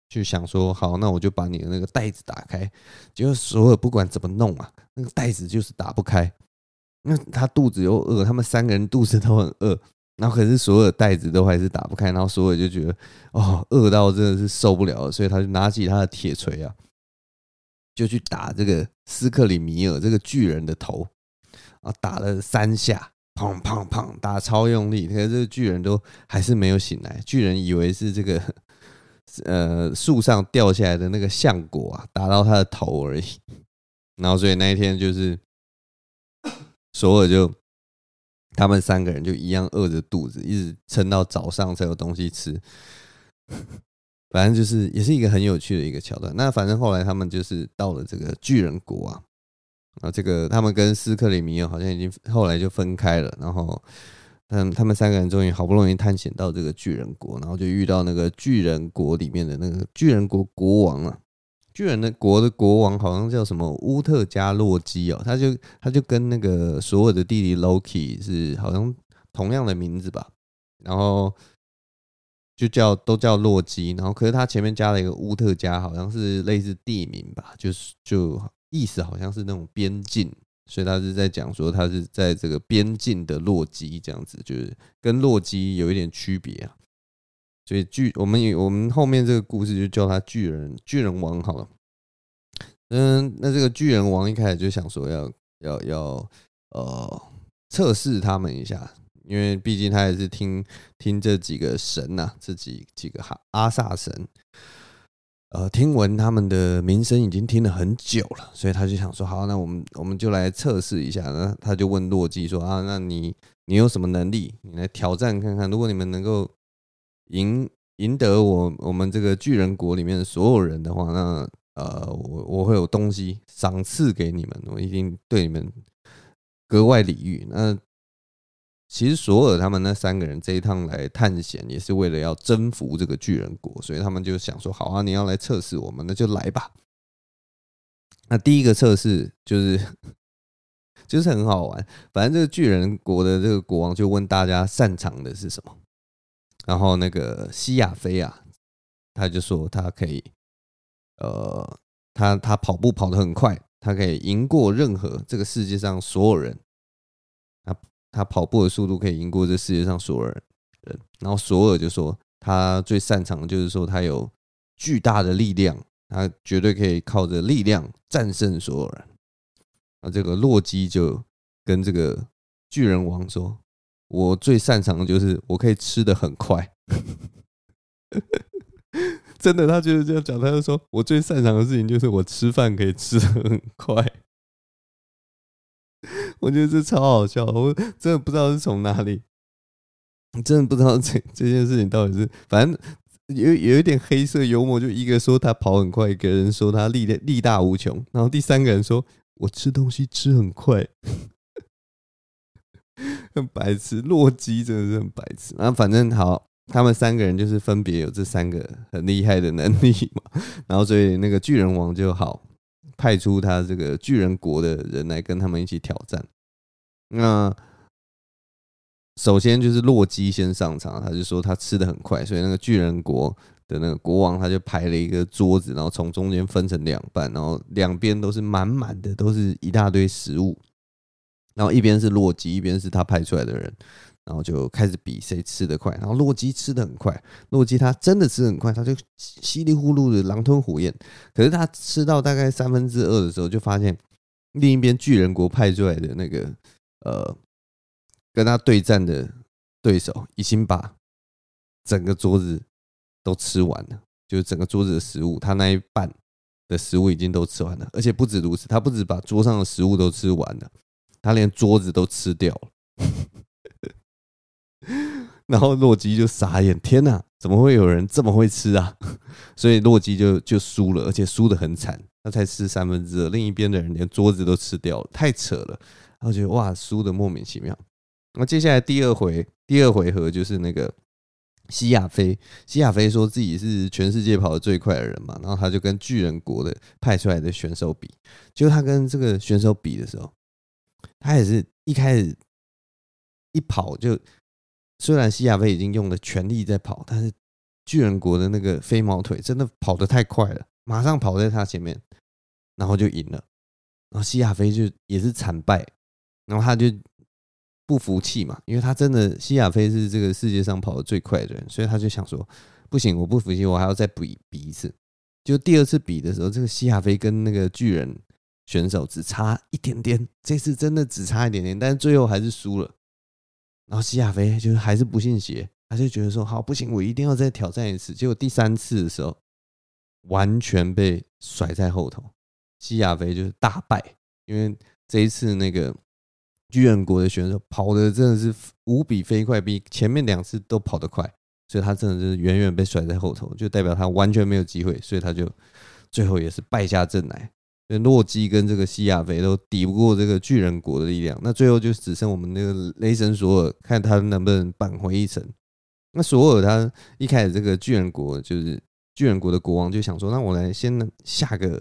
去想说好，那我就把你的那个袋子打开。结果索尔不管怎么弄啊，那个袋子就是打不开。那他肚子又饿，他们三个人肚子都很饿，然后可是所有袋子都还是打不开。然后索尔就觉得哦，饿到真的是受不了了，所以他就拿起他的铁锤啊，就去打这个斯克里米尔这个巨人的头啊，打了三下，砰砰砰，打超用力，可是这个巨人都还是没有醒来。巨人以为是这个。呃，树上掉下来的那个橡果啊，打到他的头而已。[LAUGHS] 然后，所以那一天就是索尔就他们三个人就一样饿着肚子，一直撑到早上才有东西吃。[LAUGHS] 反正就是也是一个很有趣的一个桥段。那反正后来他们就是到了这个巨人国啊，啊，这个他们跟斯克里米尔好像已经后来就分开了，然后。嗯，他们三个人终于好不容易探险到这个巨人国，然后就遇到那个巨人国里面的那个巨人国国王了。巨人的国的国王好像叫什么乌特加洛基哦，他就他就跟那个索尔的弟弟 Loki 是好像同样的名字吧，然后就叫都叫洛基，然后可是他前面加了一个乌特加，好像是类似地名吧，就是就意思好像是那种边境。所以他是在讲说，他是在这个边境的洛基这样子，就是跟洛基有一点区别啊。所以巨我们我们后面这个故事就叫他巨人巨人王好了。嗯，那这个巨人王一开始就想说要要要呃测试他们一下，因为毕竟他也是听听这几个神呐、啊，这几几个哈阿萨神。呃，听闻他们的名声已经听了很久了，所以他就想说，好，那我们我们就来测试一下。那他就问洛基说啊，那你你有什么能力？你来挑战看看。如果你们能够赢赢得我我们这个巨人国里面所有人的话，那呃，我我会有东西赏赐给你们，我一定对你们格外礼遇。那。其实索尔他们那三个人这一趟来探险，也是为了要征服这个巨人国，所以他们就想说：好啊，你要来测试我们，那就来吧。那第一个测试就是，[LAUGHS] 就是很好玩。反正这个巨人国的这个国王就问大家擅长的是什么，然后那个西亚飞啊，他就说他可以，呃，他他跑步跑得很快，他可以赢过任何这个世界上所有人。他他跑步的速度可以赢过这世界上所有人，然后索尔就说他最擅长的就是说他有巨大的力量，他绝对可以靠着力量战胜所有人。那，这个洛基就跟这个巨人王说：“我最擅长的就是我可以吃得很快。[LAUGHS] ”真的，他就是这样讲，他就说我最擅长的事情就是我吃饭可以吃得很快。我觉得这超好笑，我真的不知道是从哪里，真的不知道这这件事情到底是，反正有有一点黑色幽默，就一个说他跑很快，一个人说他力力大无穷，然后第三个人说我吃东西吃很快，[LAUGHS] 很白痴，洛基真的是很白痴。然后反正好，他们三个人就是分别有这三个很厉害的能力嘛，然后所以那个巨人王就好。派出他这个巨人国的人来跟他们一起挑战。那首先就是洛基先上场，他就说他吃得很快，所以那个巨人国的那个国王他就排了一个桌子，然后从中间分成两半，然后两边都是满满的，都是一大堆食物。然后一边是洛基，一边是他派出来的人。然后就开始比谁吃得快，然后洛基吃得很快，洛基他真的吃得很快，他就稀里呼噜的狼吞虎咽。可是他吃到大概三分之二的时候，就发现另一边巨人国派出来的那个呃跟他对战的对手已经把整个桌子都吃完了，就是整个桌子的食物，他那一半的食物已经都吃完了，而且不止如此，他不止把桌上的食物都吃完了，他连桌子都吃掉了。[LAUGHS] 然后洛基就傻眼，天哪，怎么会有人这么会吃啊？[LAUGHS] 所以洛基就就输了，而且输得很惨，他才吃三分之二，另一边的人连桌子都吃掉了，太扯了。然后觉得哇，输的莫名其妙。那接下来第二回，第二回合就是那个西亚飞，西亚飞说自己是全世界跑得最快的人嘛，然后他就跟巨人国的派出来的选手比，就他跟这个选手比的时候，他也是一开始一跑就。虽然西亚飞已经用了全力在跑，但是巨人国的那个飞毛腿真的跑得太快了，马上跑在他前面，然后就赢了。然后西亚飞就也是惨败，然后他就不服气嘛，因为他真的西亚飞是这个世界上跑得最快的人，所以他就想说，不行，我不服气，我还要再比比一次。就第二次比的时候，这个西亚飞跟那个巨人选手只差一点点，这次真的只差一点点，但是最后还是输了。然后西亚飞就是还是不信邪，他就觉得说好不行，我一定要再挑战一次。结果第三次的时候，完全被甩在后头，西亚飞就是大败。因为这一次那个巨人国的选手跑的真的是无比飞快，比前面两次都跑得快，所以他真的是远远被甩在后头，就代表他完全没有机会，所以他就最后也是败下阵来。洛基跟这个西亚飞都抵不过这个巨人国的力量，那最后就只剩我们那个雷神索尔，看他能不能扳回一城。那索尔他一开始这个巨人国就是巨人国的国王就想说，那我来先下个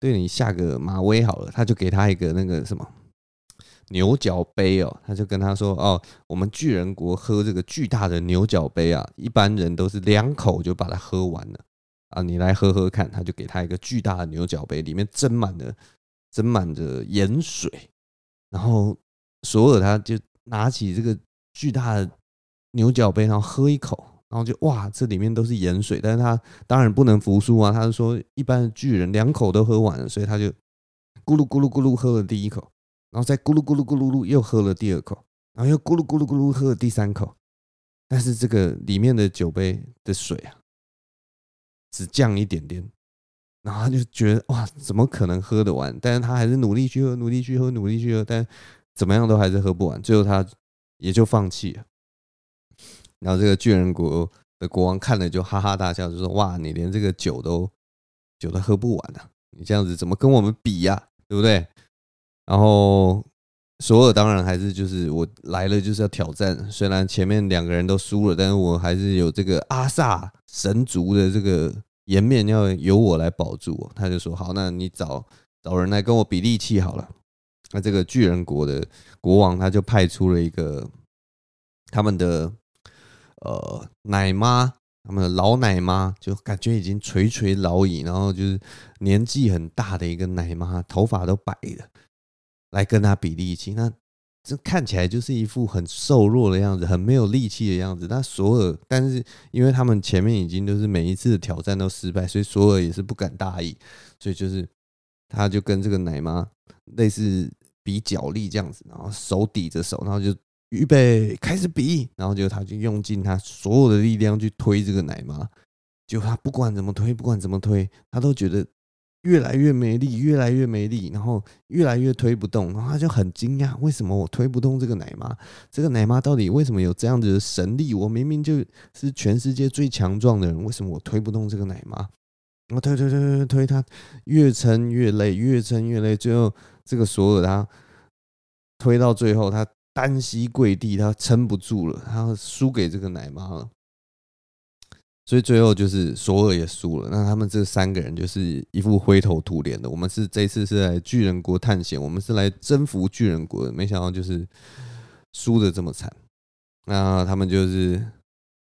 对你下个马威好了，他就给他一个那个什么牛角杯哦，他就跟他说哦，我们巨人国喝这个巨大的牛角杯啊，一般人都是两口就把它喝完了。啊，你来喝喝看，他就给他一个巨大的牛角杯，里面斟满了斟满着盐水，然后索尔他就拿起这个巨大的牛角杯，然后喝一口，然后就哇，这里面都是盐水，但是他当然不能服输啊，他就说一般的巨人两口都喝完了，所以他就咕噜咕噜咕噜喝了第一口，然后再咕噜咕噜咕噜噜又喝了第二口，然后又咕噜咕噜咕噜喝了第三口，但是这个里面的酒杯的水啊。只降一点点，然后他就觉得哇，怎么可能喝得完？但是他还是努力去喝，努力去喝，努力去喝，但怎么样都还是喝不完，最后他也就放弃了。然后这个巨人国的国王看了就哈哈大笑，就说：“哇，你连这个酒都酒都喝不完啊！你这样子怎么跟我们比呀？对不对？”然后索尔当然还是就是我来了就是要挑战，虽然前面两个人都输了，但是我还是有这个阿萨神族的这个颜面要由我来保住。他就说：“好，那你找找人来跟我比力气好了。”那这个巨人国的国王他就派出了一个他们的。呃，奶妈，他们的老奶妈就感觉已经垂垂老矣，然后就是年纪很大的一个奶妈，头发都白了，来跟他比力气。那这看起来就是一副很瘦弱的样子，很没有力气的样子。那索尔，但是因为他们前面已经都是每一次的挑战都失败，所以索尔也是不敢大意，所以就是他就跟这个奶妈类似比脚力这样子，然后手抵着手，然后就。预备开始比，然后就他就用尽他所有的力量去推这个奶妈，就他不管怎么推，不管怎么推，他都觉得越来越没力，越来越没力，然后越来越推不动，然后他就很惊讶，为什么我推不动这个奶妈？这个奶妈到底为什么有这样子的神力？我明明就是全世界最强壮的人，为什么我推不动这个奶妈？然后推推推推推，他越撑越累，越撑越累，最后这个索尔他推到最后他。单膝跪地，他撑不住了，他输给这个奶妈了，所以最后就是索尔也输了。那他们这三个人就是一副灰头土脸的。我们是这次是来巨人国探险，我们是来征服巨人国的，没想到就是输的这么惨。那他们就是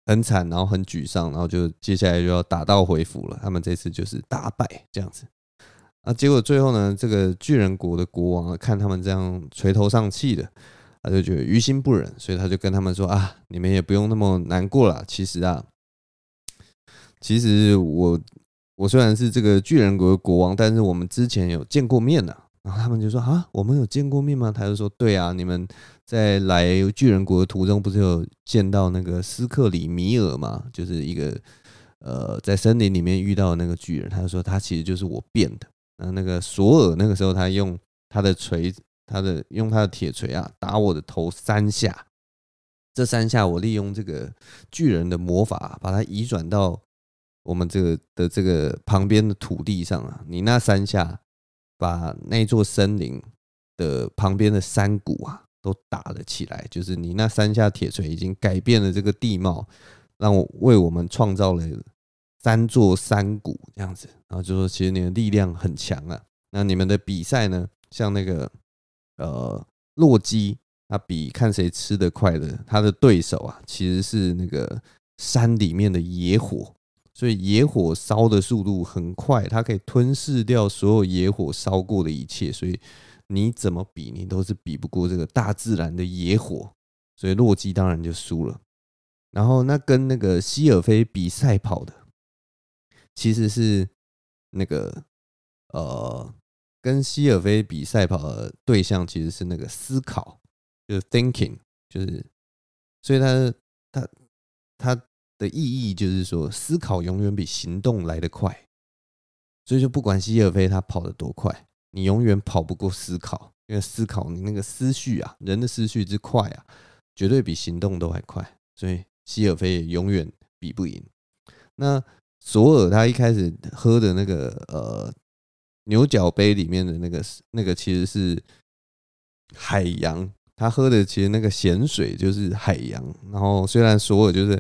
很惨，然后很沮丧，然后就接下来就要打道回府了。他们这次就是大败这样子。啊，结果最后呢，这个巨人国的国王看他们这样垂头丧气的。他就觉得于心不忍，所以他就跟他们说：“啊，你们也不用那么难过了。其实啊，其实我我虽然是这个巨人国的国王，但是我们之前有见过面的。”然后他们就说：“啊，我们有见过面吗？”他就说：“对啊，你们在来巨人国的途中不是有见到那个斯克里米尔吗？就是一个呃，在森林里面遇到那个巨人。”他就说：“他其实就是我变的。”然后那个索尔那个时候他用他的锤子。他的用他的铁锤啊打我的头三下，这三下我利用这个巨人的魔法把它移转到我们这个的这个旁边的土地上啊。你那三下把那座森林的旁边的山谷啊都打了起来，就是你那三下铁锤已经改变了这个地貌，让我为我们创造了三座山谷这样子。然后就说其实你的力量很强啊。那你们的比赛呢，像那个。呃，洛基他比看谁吃得快的，他的对手啊，其实是那个山里面的野火，所以野火烧的速度很快，它可以吞噬掉所有野火烧过的一切，所以你怎么比，你都是比不过这个大自然的野火，所以洛基当然就输了。然后那跟那个希尔菲比赛跑的，其实是那个呃。跟希尔菲比赛跑的对象其实是那个思考，就是 thinking，就是，所以他他他的意义就是说，思考永远比行动来得快，所以就不管希尔菲他跑得多快，你永远跑不过思考，因为思考你那个思绪啊，人的思绪之快啊，绝对比行动都还快，所以希尔菲也永远比不赢。那索尔他一开始喝的那个呃。牛角杯里面的那个那个其实是海洋，他喝的其实那个咸水就是海洋。然后虽然索尔就是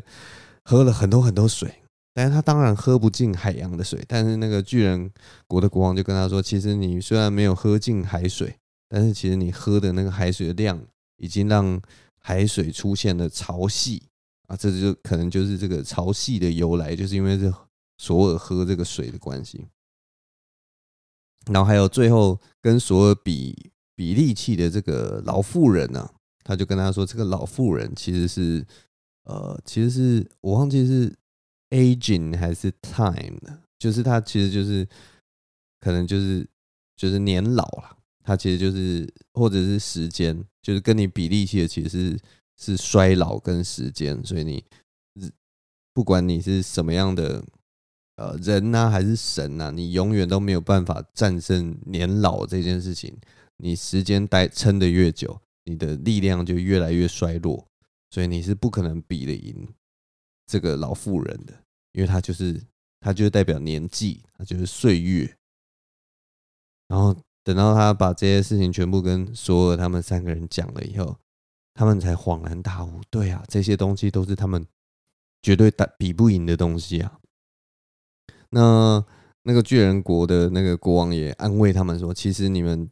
喝了很多很多水，但是他当然喝不进海洋的水。但是那个巨人国的国王就跟他说：“其实你虽然没有喝进海水，但是其实你喝的那个海水的量已经让海水出现了潮汐啊，这就可能就是这个潮汐的由来，就是因为这索尔喝这个水的关系。”然后还有最后跟索尔比比力气的这个老妇人呢，他就跟他说，这个老妇人其实是呃，其实是我忘记是 aging 还是 time 的，就是他其实就是可能就是就是年老了，他其实就是或者是时间，就是跟你比力气的其实是衰老跟时间，所以你不管你是什么样的呃人呐、还是神呐、你永远都没有办法战胜年老这件事情。你时间待撑得越久，你的力量就越来越衰弱，所以你是不可能比得赢这个老妇人的，因为她就是她就是代表年纪，她就是岁月。然后等到他把这些事情全部跟索尔他们三个人讲了以后，他们才恍然大悟。对啊，这些东西都是他们绝对打比不赢的东西啊。那那个巨人国的那个国王也安慰他们说：“其实你们。”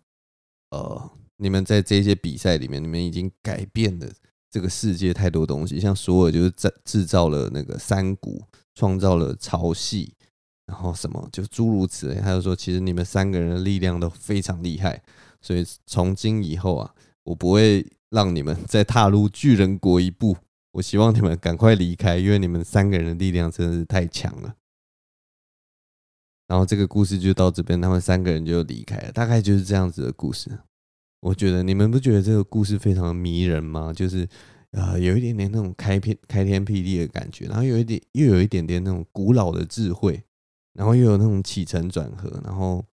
呃，你们在这些比赛里面，你们已经改变了这个世界太多东西。像索尔就是在制造了那个山谷，创造了潮汐，然后什么就诸如此类。他就说，其实你们三个人的力量都非常厉害，所以从今以后啊，我不会让你们再踏入巨人国一步。我希望你们赶快离开，因为你们三个人的力量真的是太强了。然后这个故事就到这边，他们三个人就离开了，大概就是这样子的故事。我觉得你们不觉得这个故事非常的迷人吗？就是呃，有一点点那种开篇开天辟地的感觉，然后有一点又有一点点那种古老的智慧，然后又有那种起承转合，然后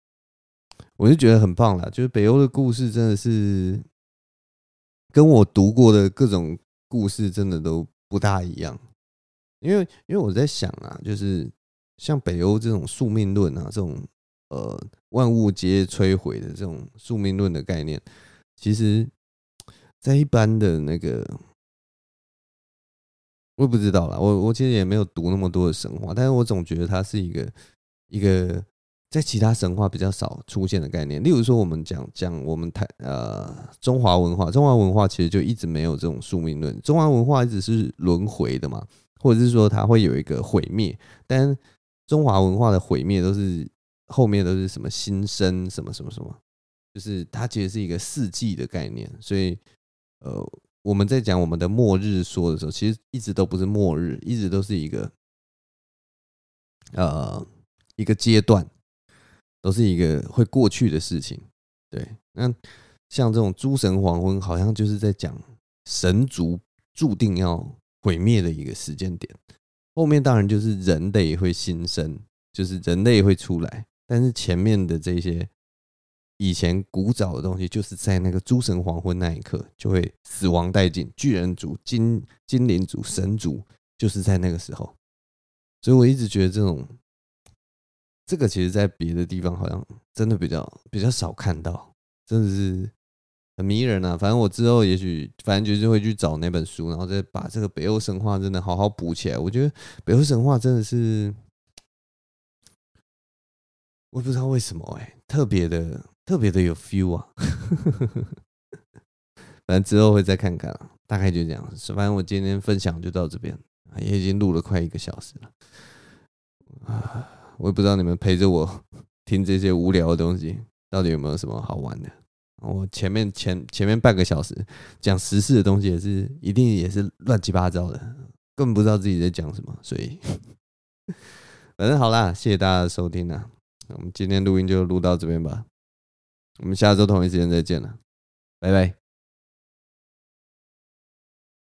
我就觉得很棒啦。就是北欧的故事真的是跟我读过的各种故事真的都不大一样，因为因为我在想啊，就是。像北欧这种宿命论啊，这种呃万物皆摧毁的这种宿命论的概念，其实，在一般的那个，我也不知道啦。我我其实也没有读那么多的神话，但是我总觉得它是一个一个在其他神话比较少出现的概念。例如说，我们讲讲我们台呃中华文化，中华文化其实就一直没有这种宿命论。中华文化一直是轮回的嘛，或者是说它会有一个毁灭，但中华文化的毁灭都是后面都是什么新生什么什么什么，就是它其实是一个四季的概念，所以呃我们在讲我们的末日说的时候，其实一直都不是末日，一直都是一个呃一个阶段，都是一个会过去的事情。对，那像这种诸神黄昏，好像就是在讲神族注定要毁灭的一个时间点。后面当然就是人类会新生，就是人类会出来，但是前面的这些以前古早的东西，就是在那个诸神黄昏那一刻就会死亡殆尽，巨人族、精精灵族、神族，就是在那个时候。所以我一直觉得这种这个其实，在别的地方好像真的比较比较少看到，真的是。很迷人啊！反正我之后也许，反正就是会去找那本书，然后再把这个北欧神话真的好好补起来。我觉得北欧神话真的是，我不知道为什么哎、特别的特别的有 feel 啊！反正之后会再看看啊，大概就这样。反正我今天分享就到这边，也已经录了快一个小时了啊！我也不知道你们陪着我 [LAUGHS] 听这些无聊的东西，到底有没有什么好玩的。我前面前前面半个小时讲时事的东西也是一定也是乱七八糟的，根本不知道自己在讲什么，所以 [LAUGHS] 反正好啦，谢谢大家的收听啦，我们今天录音就录到这边吧，我们下周同一时间再见了，拜拜。